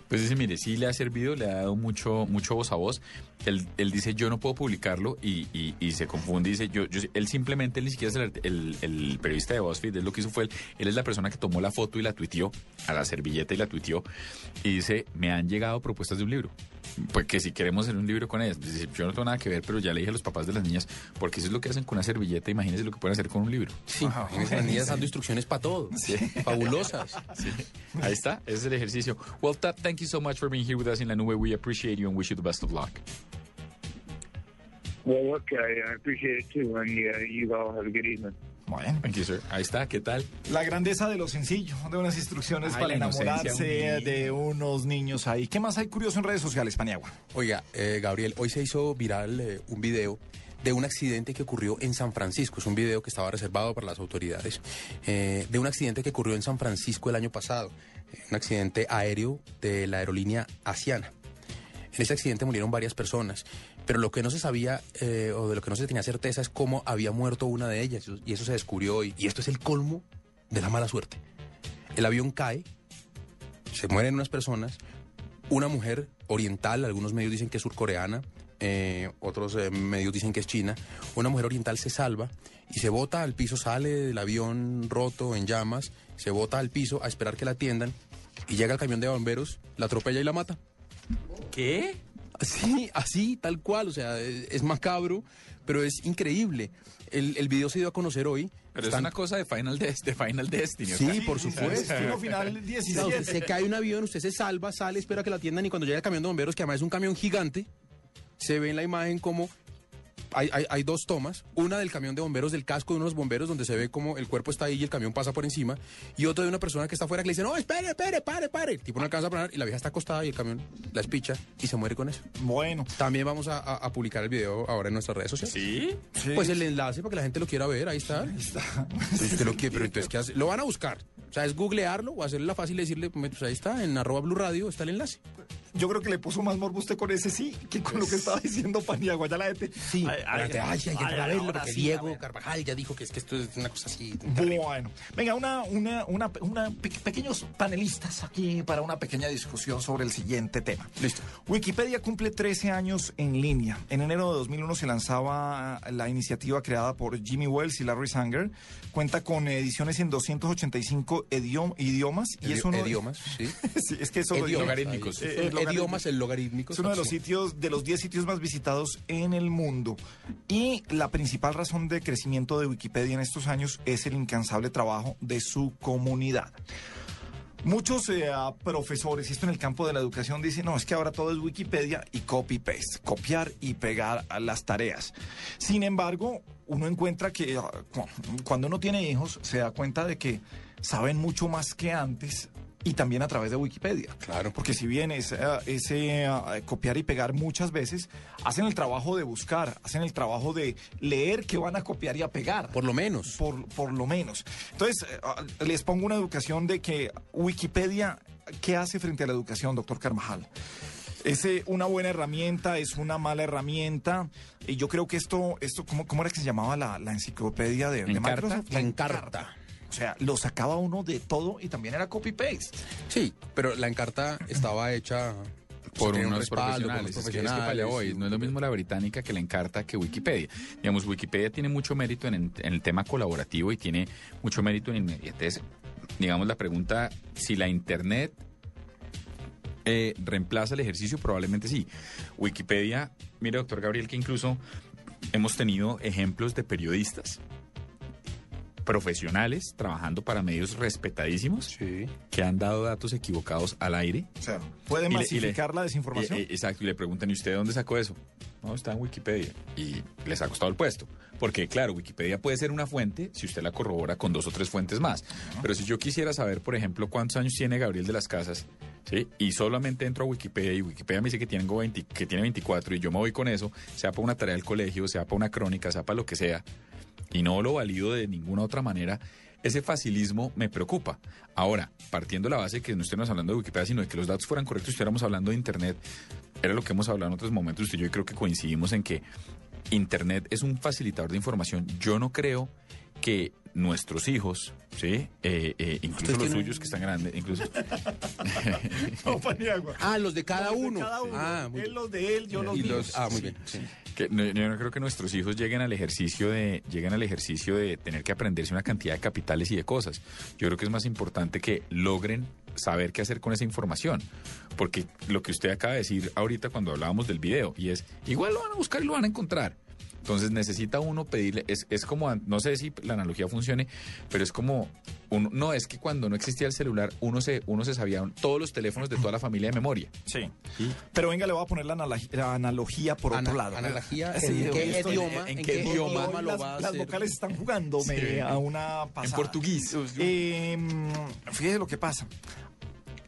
Pues dice, mire, sí le ha servido, le ha dado mucho, mucho voz a voz. Él, él dice, yo no puedo publicarlo y, y- y se confunde. Dice, yo, yo, él simplemente, él ni siquiera es el, el- el periodista de BuzzFeed, él lo que hizo fue, él, él es la persona que tomó la foto y la tuiteó a la servilleta y la tuiteó. Y dice, me han llegado propuestas de un libro. Pues que si queremos hacer un libro con ellas. Dice, yo no tengo nada que ver, pero ya le dije a los papás de las niñas, porque eso es lo que hacen con una servilleta, imagínense lo que pueden hacer con un libro. Sí, las niñas dando instrucciones para todo. Fabulosas. Sí. Ahí está, ese es el ejercicio. Well, Ted, thank you so much for being here with us in La Nube. We appreciate you and wish you the best of luck. Well, look, I, appreciate it too, and uh, you all have a good evening. Bueno. Thank you, sir. Ahí está, ¿qué tal? La grandeza de lo sencillo, de unas instrucciones Ay, para enamorarse un de unos niños ahí. ¿Qué más hay curioso en redes sociales, Paniagua? Oiga, eh, Gabriel, hoy se hizo viral eh, un video de un accidente que ocurrió en San Francisco. Es un video que estaba reservado para las autoridades. eh, de un accidente que ocurrió en San Francisco el año pasado. Eh, un accidente aéreo de la aerolínea Asiana. En ese accidente murieron varias personas, pero lo que no se sabía eh, o de lo que no se tenía certeza es cómo había muerto una de ellas. Y eso se descubrió hoy. Y esto es el colmo de la mala suerte. El avión cae, se mueren unas personas, una mujer oriental, algunos medios dicen que es surcoreana, eh, otros eh, medios dicen que es china, una mujer oriental se salva y se bota al piso, sale del avión roto en llamas, se bota al piso a esperar que la atiendan y llega el camión de bomberos, la atropella y la mata. ¿Qué? Sí, así, tal cual, o sea, es, es macabro, pero es increíble. El, el video se dio a conocer hoy. Pero es una cosa de Final, Des- de Final Destiny. Sí, sea. por supuesto. Final Claro, 17. usted se cae un avión, usted se salva, sale, espera que la atiendan y cuando llega el camión de bomberos, que además es un camión gigante, se ve en la imagen como hay, hay- hay dos tomas, una del camión de bomberos, del casco de unos bomberos, donde se ve como el cuerpo está ahí y el camión pasa por encima, y otra de una persona que está afuera que le dice, no, espere, espere, pare, pare. El tipo no alcanza a parar y la vieja está acostada y el camión la espicha y se muere con eso. Bueno. También vamos a, a- a publicar el video ahora en nuestras redes sociales. ¿Sí? Pues el enlace para que la gente lo quiera ver, ahí está. Entonces, usted lo quiere, pero entonces, ¿qué hace? Lo van a buscar. O sea, es googlearlo o hacerle la fácil y decirle, pues ahí está, en arroba Blue Radio está el enlace. Yo creo que le puso más morbo usted con ese sí que con lo que estaba diciendo Paniagua. Ya la gente. Sí, Ay, ay, espérate, hay que porque sí, Diego. Carvajal ya dijo que es que esto es una cosa así. Bueno, venga, una, una, una, una pe- pequeños panelistas aquí para una pequeña discusión sobre el siguiente tema. Listo. Wikipedia cumple 13 años en línea. En enero de 2001 se lanzaba la iniciativa creada por Jimmy Wells y Larry Sanger. Cuenta con ediciones en 285 idiom- idiomas y es uno idiomas, sí. Sí, es que eso logarítmicos. Eh, eh. Idiomas, el logarítmico. Es uno de los sitios, de los 10 sitios más visitados en el mundo. Y la principal razón de crecimiento de Wikipedia en estos años es el incansable trabajo de su comunidad. Muchos eh, profesores, y esto en el campo de la educación, dicen, no, es que ahora todo es Wikipedia y copy-paste, copiar y pegar a las tareas. Sin embargo, uno encuentra que ah, cu- cuando uno tiene hijos, se da cuenta de que saben mucho más que antes y también a través de Wikipedia. Claro. Porque si bien es, eh, ese ah, copiar y pegar muchas veces, hacen el trabajo de buscar, hacen el trabajo de leer que van a copiar y a pegar. Por lo menos. Por, por lo menos. Entonces, eh, les pongo una educación de que Wikipedia, ¿qué hace frente a la educación, doctor Carvajal? ¿Es eh, una buena herramienta? ¿Es una mala herramienta? Y yo creo que esto, esto ¿cómo, cómo era que se llamaba la, la enciclopedia de, de. Microsoft? La Encarta. O sea, lo sacaba uno de todo y también era copy-paste. Sí, pero la encarta estaba hecha por un unos respaldo, por profesionales. unos Es que, es que para allá voy. profesionales. No es lo mismo la británica que la encarta que Wikipedia. Digamos, Wikipedia tiene mucho mérito en, en el tema colaborativo y tiene mucho mérito en inmediatez. Digamos, la pregunta, si la Internet eh, reemplaza el ejercicio, probablemente sí. Wikipedia, mire, doctor Gabriel, que incluso hemos tenido ejemplos de periodistas profesionales trabajando para medios respetadísimos que han dado datos equivocados al aire. O sea, ¿puede le- masificar la desinformación? y- eh, exacto, y le preguntan, ¿y usted de dónde sacó eso? No, está en Wikipedia. Y les ha costado el puesto. Porque, claro, Wikipedia puede ser una fuente si usted la corrobora con dos o tres fuentes más. Pero si yo quisiera saber, por ejemplo, cuántos años tiene Gabriel de las Casas, ¿sí? Y solamente entro a Wikipedia y Wikipedia me dice que tiene, 20 que tiene 24 y yo me voy con eso, sea para una tarea del colegio, sea para una crónica, sea para lo que sea, y no lo valido de ninguna otra manera, ese facilismo me preocupa. Ahora, partiendo de la base que no estemos hablando de Wikipedia, sino de que los datos fueran correctos y estuviéramos hablando de Internet, era lo que hemos hablado en otros momentos, usted y yo creo que coincidimos en que Internet es un facilitador de información. Yo no creo que nuestros hijos, ¿sí? Eh, eh, incluso ¿Usted los suyos que están grandes, incluso... No, Paniagua. Ah, los de cada Los de uno. cada uno. Ah, muy él bien. los de él, yo los Y míos. los- ah, muy bien. sí. Que no- yo no creo que nuestros hijos lleguen al ejercicio de lleguen al ejercicio de tener que aprenderse una cantidad de capitales y de cosas. Yo creo que es más importante que logren saber qué hacer con esa información, porque lo que usted acaba de decir ahorita cuando hablábamos del video y es igual lo van a buscar y lo van a encontrar. Entonces necesita uno pedirle, es, es como, no sé si la analogía funcione, pero es como, uno, no, es que cuando no existía el celular, uno se, uno se sabía todos los teléfonos de toda la familia de memoria. Sí. Pero venga, le voy a poner la, analogi- la analogía por Ana- otro lado. analogía, Sí, ¿en qué idioma- ¿En en qué qué idioma idioma lo las, va a las vocales están jugándome Sí. a una pasada. portugués. Eh, fíjese lo que pasa.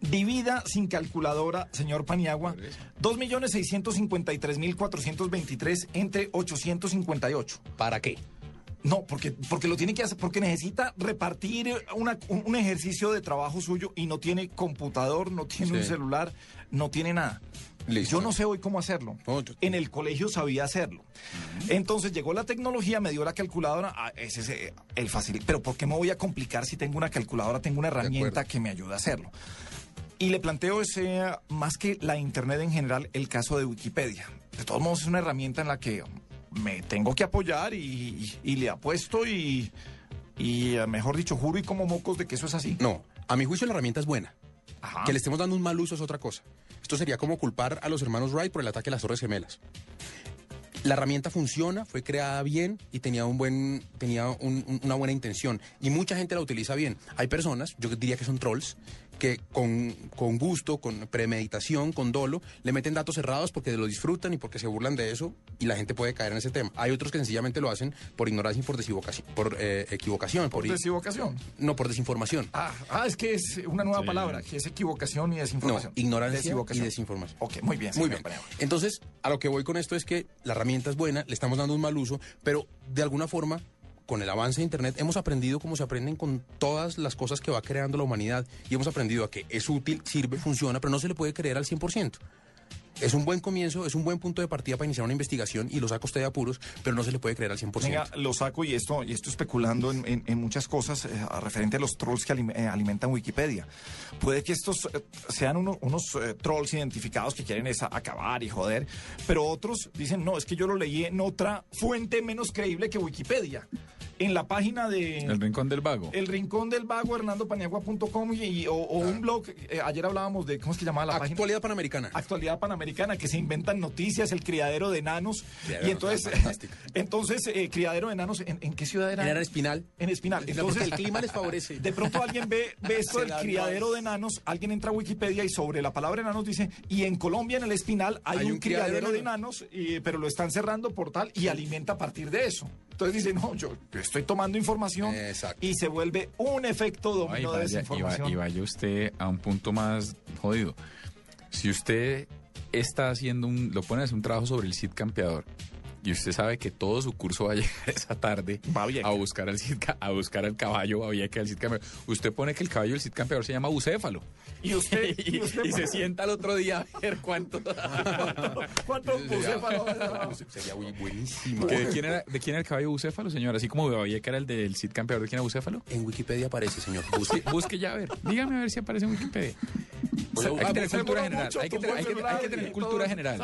Divida sin calculadora, señor Paniagua, 2.653.423 entre 858. ¿Para qué? No, porque, porque lo tiene que hacer, porque necesita repartir una- un, ejercicio de trabajo suyo y no tiene computador, no tiene un celular, no tiene nada. Yo no sé hoy cómo hacerlo. En el colegio sabía hacerlo. Entonces llegó la tecnología, me dio la calculadora, ah, ese es eh, el fácil. Pero ¿por qué me voy a complicar si tengo una calculadora, tengo una herramienta que me ayuda a hacerlo? Y le planteo ese, más que la Internet en general, el caso de Wikipedia. De todos modos, es una herramienta en la que me tengo que apoyar y, y- y le apuesto y, y, eh, mejor dicho, juro y como mocos de que eso es así. No, a mi juicio la herramienta es buena. Ajá. Que le estemos dando un mal uso es otra cosa. Esto sería como culpar a los hermanos Wright por el ataque a las Torres Gemelas. La herramienta funciona, fue creada bien y tenía, un buen, tenía un- un- una buena intención. Y mucha gente la utiliza bien. Hay personas, yo diría que son trolls, que con, con gusto, con premeditación, con dolo, le meten datos cerrados porque lo disfrutan y porque se burlan de eso y la gente puede caer en ese tema. Hay otros que sencillamente lo hacen por ignorancia y por desequivocación. Por eh, equivocación. ¿Por desequivocación? No, por desinformación. Ah, ah, es que es una nueva Sí. palabra, que es equivocación y desinformación. No, ignorancia y desinformación. Ok, muy bien. Muy bien. Paniagua. Entonces, a lo que voy con esto es que la herramienta es buena, le estamos dando un mal uso, pero de alguna forma, con el avance de Internet, hemos aprendido como se aprenden con todas las cosas que va creando la humanidad y hemos aprendido a que es útil, sirve, funciona, pero no se le puede creer al 100%. Es un buen comienzo, es un buen punto de partida para iniciar una investigación y lo saca usted de apuros, pero no se le puede creer al 100%. Venga, lo saco y esto, y esto especulando en, en- en muchas cosas eh, referente a los trolls que eh, alimentan Wikipedia. Puede que estos eh, sean uno- unos eh, trolls identificados que quieren es acabar y joder, pero otros dicen, no, es que yo lo leí en otra fuente menos creíble que Wikipedia. En la página de... El rincón del vago. El Rincón del Vago, hernandopaniagua.com y, y- o, o un blog, eh, ayer hablábamos de, ¿cómo es que llamaba la página? Actualidad Panamericana. Actualidad Panamericana, que se inventan noticias, el criadero de enanos. Criadero y entonces, fantástico. entonces eh, criadero de enanos, ¿en, en qué ciudad era? Era en Espinal. En Espinal. Entonces, el clima les favorece. De pronto alguien ve, ve esto del criadero de enanos, alguien entra a Wikipedia y sobre la palabra enanos dice, y en Colombia, en el Espinal, hay, un, criadero, de enanos, y- pero lo están cerrando por tal y alimenta a partir de eso. Entonces dice, no, yo, estoy tomando información y se vuelve un efecto dominó de vaya, y, desinformación. y vaya usted a un punto más jodido. Si usted está haciendo un, lo pone a hacer un trabajo sobre el Cid campeador y usted sabe que todo su curso va a llegar esa tarde a buscar al Cid, a buscar al caballo Babieca del Cid campeador. Usted pone que el caballo del Cid campeador se llama bucéfalo. Y usted, y, y se sienta al otro día a ver cuánto. ¿Cuánto bucéfalo? Sería buenísimo. ¿Que ¿De, quién era, ¿De quién era el caballo bucéfalo, señor? Así como Babieca era el del Cid campeador, ¿de quién era bucéfalo? En Wikipedia aparece, señor. Busque, busque ya a ver. Dígame a ver si aparece en Wikipedia. hay que tener cultura general. Hay que tener, hay que- hay que tener cultura general.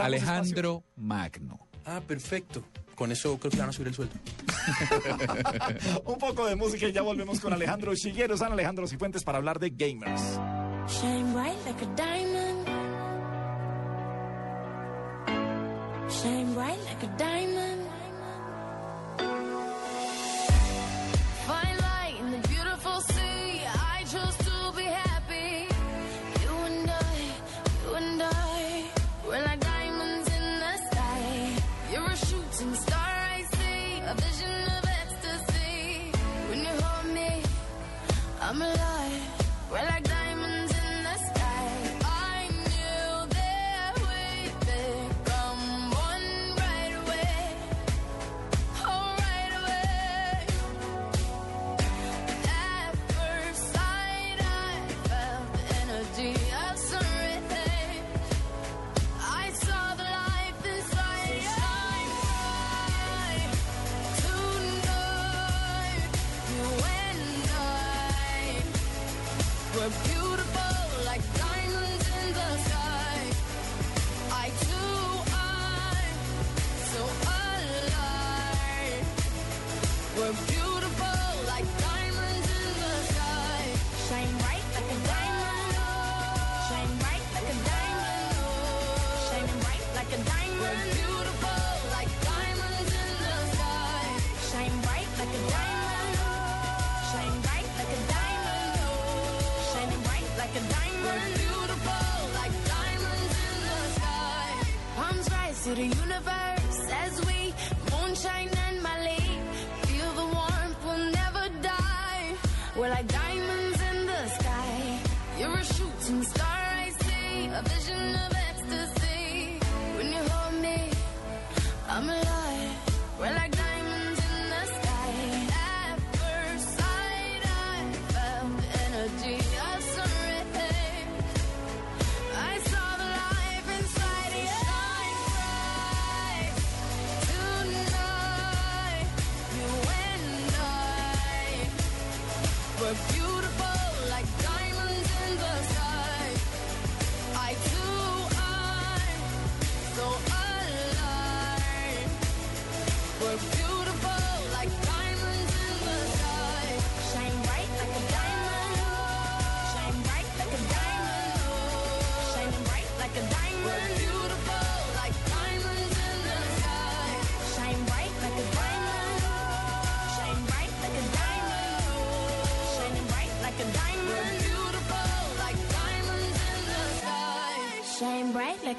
Alejandro Magno. Ah, perfecto. Con eso creo que van a subir el sueldo. Un poco de música y ya volvemos con Alejandro Chiguero, San Alejandro Cifuentes para hablar de gamers. Shine bright like a diamond. Shine bright like a diamond.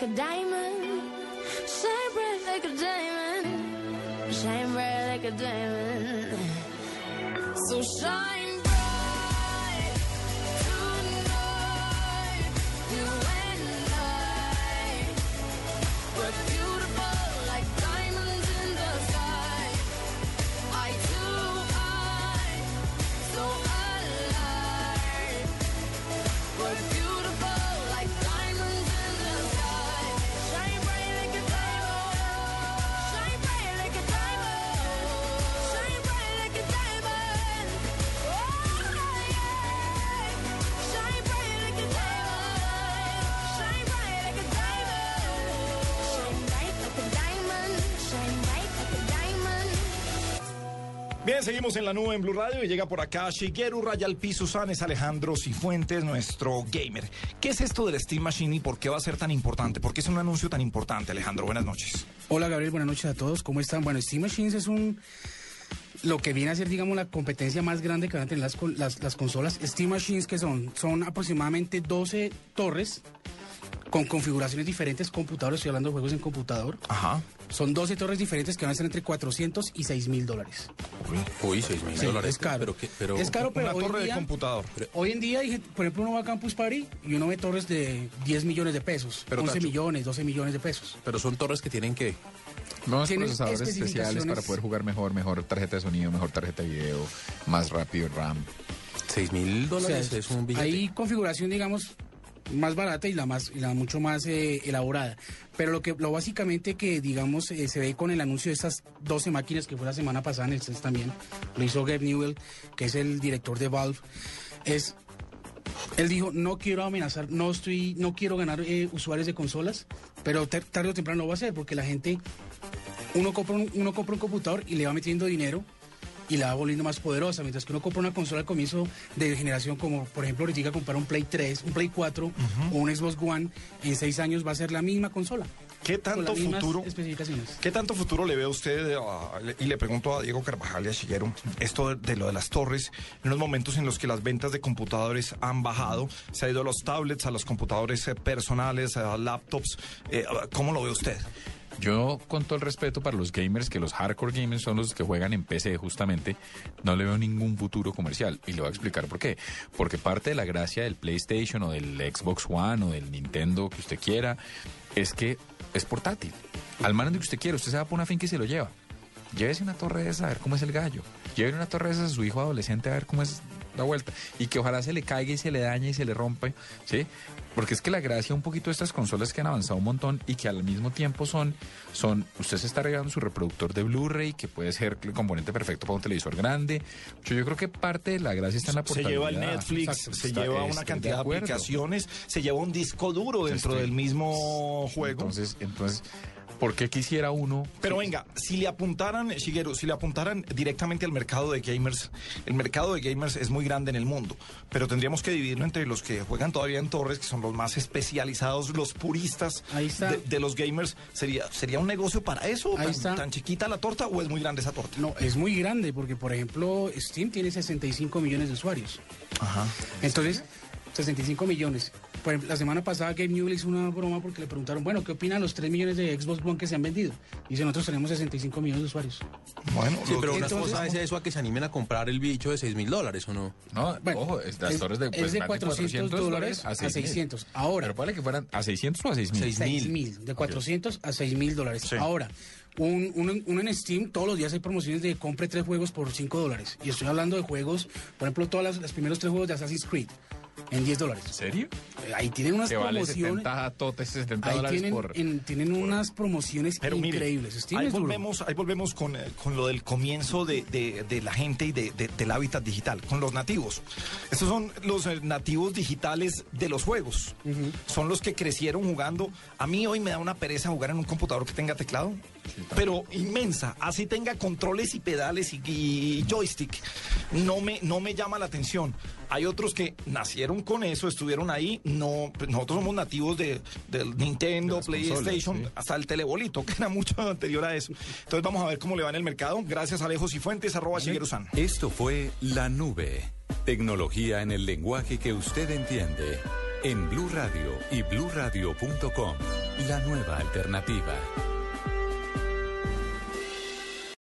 Bright Seguimos en la nube en Blue Radio y llega por acá Shigeru Rayalpi Susanes Alejandro Cifuentes, nuestro gamer. ¿Qué es esto del Steam Machine y por qué va a ser tan importante? ¿Por qué es un anuncio tan importante, Alejandro? Buenas noches. Hola Gabriel, buenas noches a todos. ¿Cómo están? Bueno, Steam Machines es un lo que viene a ser, digamos, la competencia más grande que van a tener las, las, las consolas. Steam Machines, que son? Son aproximadamente 12 torres con configuraciones diferentes, computadores, estoy hablando de juegos en computador. Ajá. Son 12 torres diferentes que van a ser entre 400 y 6 mil dólares. Uy, 6 mil Sí, dólares. es caro. Pero, que- pero, Es caro, pero Una hoy en torre de día- computador. Hoy en día, por ejemplo, uno va a Campus Party y uno ve torres de 10 millones de pesos, Pero, 11 Tacho. millones, 12 millones de pesos. Pero son torres que tienen que... Nuevos procesadores especiales para poder jugar mejor, mejor tarjeta de sonido, mejor tarjeta de video, más rápido RAM. 6 mil dólares O sea, es un billete. Hay configuración, digamos, más barata y la más la mucho más eh, elaborada. Pero lo que lo básicamente que digamos eh, se ve con el anuncio de estas 12 máquinas que fue la semana pasada en el CES también, lo hizo Gabe Newell, que es el director de Valve, es él dijo, no quiero amenazar, no estoy, no quiero ganar eh, usuarios de consolas, pero tarde o temprano lo va a hacer, porque la gente, uno compra un, uno compra un computador y le va metiendo dinero y la va volviendo más poderosa, mientras que uno compra una consola al comienzo de generación, como por ejemplo ahorita comprar un Play 3, un Play 4 o un Xbox One, en seis años va a ser la misma consola. ¿Qué tanto futuro? ¿Qué tanto futuro le ve a usted? le- y le pregunto a Diego Carvajal y a Shigeru, esto de, de lo de las torres, en los momentos en los que las ventas de computadores han bajado, se ha ido a los tablets, a los computadores eh, personales, a laptops, eh, ¿cómo lo ve usted? Yo, con todo el respeto para los gamers, que los hardcore gamers son los que juegan en PC justamente, no le veo ningún futuro comercial. Y le voy a explicar por qué. Porque parte de la gracia del PlayStation o del Xbox One o del Nintendo que usted quiera es que es portátil. Al mando que usted quiera, usted se va por una finca y se lo lleva. Llévese una torre de esa a ver cómo es el gallo. Llévese una torre de esas a su hijo adolescente a ver cómo es la vuelta. Y que ojalá se le caiga y se le dañe y se le rompe, ¿sí? Porque es que la gracia un poquito de estas consolas que han avanzado un montón y que al mismo tiempo son, son usted se está regalando su reproductor de Blu-ray, que puede ser el componente perfecto para un televisor grande. Yo, yo creo que parte de la gracia está en la Se portabilidad. lleva el Netflix, Exacto, se está- lleva una de cantidad de, acuerdo. aplicaciones, se lleva un disco duro dentro Estoy- del mismo juego. Entonces, entonces, ¿por qué quisiera uno? Pero venga, si le apuntaran, Shigeru, si le apuntaran directamente al mercado de gamers, el mercado de gamers es muy grande en el mundo, pero tendríamos que dividirlo entre los que juegan todavía en torres, que son los más especializados, los puristas De, de los gamers. ¿Sería, ¿Sería un negocio para eso? Ahí ¿Tan, está. tan chiquita la torta o es muy grande esa torta? No, es muy grande porque, por ejemplo, Steam tiene 65 millones de usuarios. Ajá. Entonces, 65 millones. Por ejemplo, la semana pasada Gabe Newell hizo una broma porque le preguntaron, bueno, ¿qué opinan los 3 millones de Xbox One que se han vendido? Dice, nosotros tenemos 65 millones de usuarios. Bueno, Sí, pero una Entonces- cosa es eso a que se animen a comprar el bicho de 6 mil dólares, ¿o no? No, Bueno, ojo, es- las es- torres de, es pues, de más 400 dólares a 6.000. 600. Ahora. Pero puede que fueran a 600 o a 6.000. 6 mil, de 400 a 6 mil dólares. Sí. Ahora, un, un- uno en Steam, todos los días hay promociones de compre tres juegos por 5 dólares. Y estoy hablando de juegos, por ejemplo, todos los, los primeros tres juegos de Assassin's Creed en 10 dólares. ¿En serio? Eh, Ahí tienen unas Que vale promociones. 70 totes, 70 Ahí dólares tienen, por... en- tienen unas promociones Pero increíbles. Ahí volvemos, ahí volvemos con, eh, con lo del comienzo de, de- de la gente y de- de- del hábitat digital, con los nativos. Estos son los eh, nativos digitales de los juegos. Son los que crecieron jugando. A mí hoy me da una pereza jugar en un computador que tenga teclado, pero inmensa. Así tenga controles y pedales y, y joystick. No me, no me llama la atención. Hay otros que nacieron con eso, estuvieron ahí. No, pues nosotros somos nativos de, del Nintendo, consolas, PlayStation, sí. hasta el telebolito, que era mucho anterior a eso. Entonces vamos a ver cómo le va en el mercado. Gracias a Alejos y Fuentes, arroba Shigeru-san. Esto fue La Nube. Tecnología en el lenguaje que usted entiende. En Blue Radio y bluradio.com. La nueva alternativa.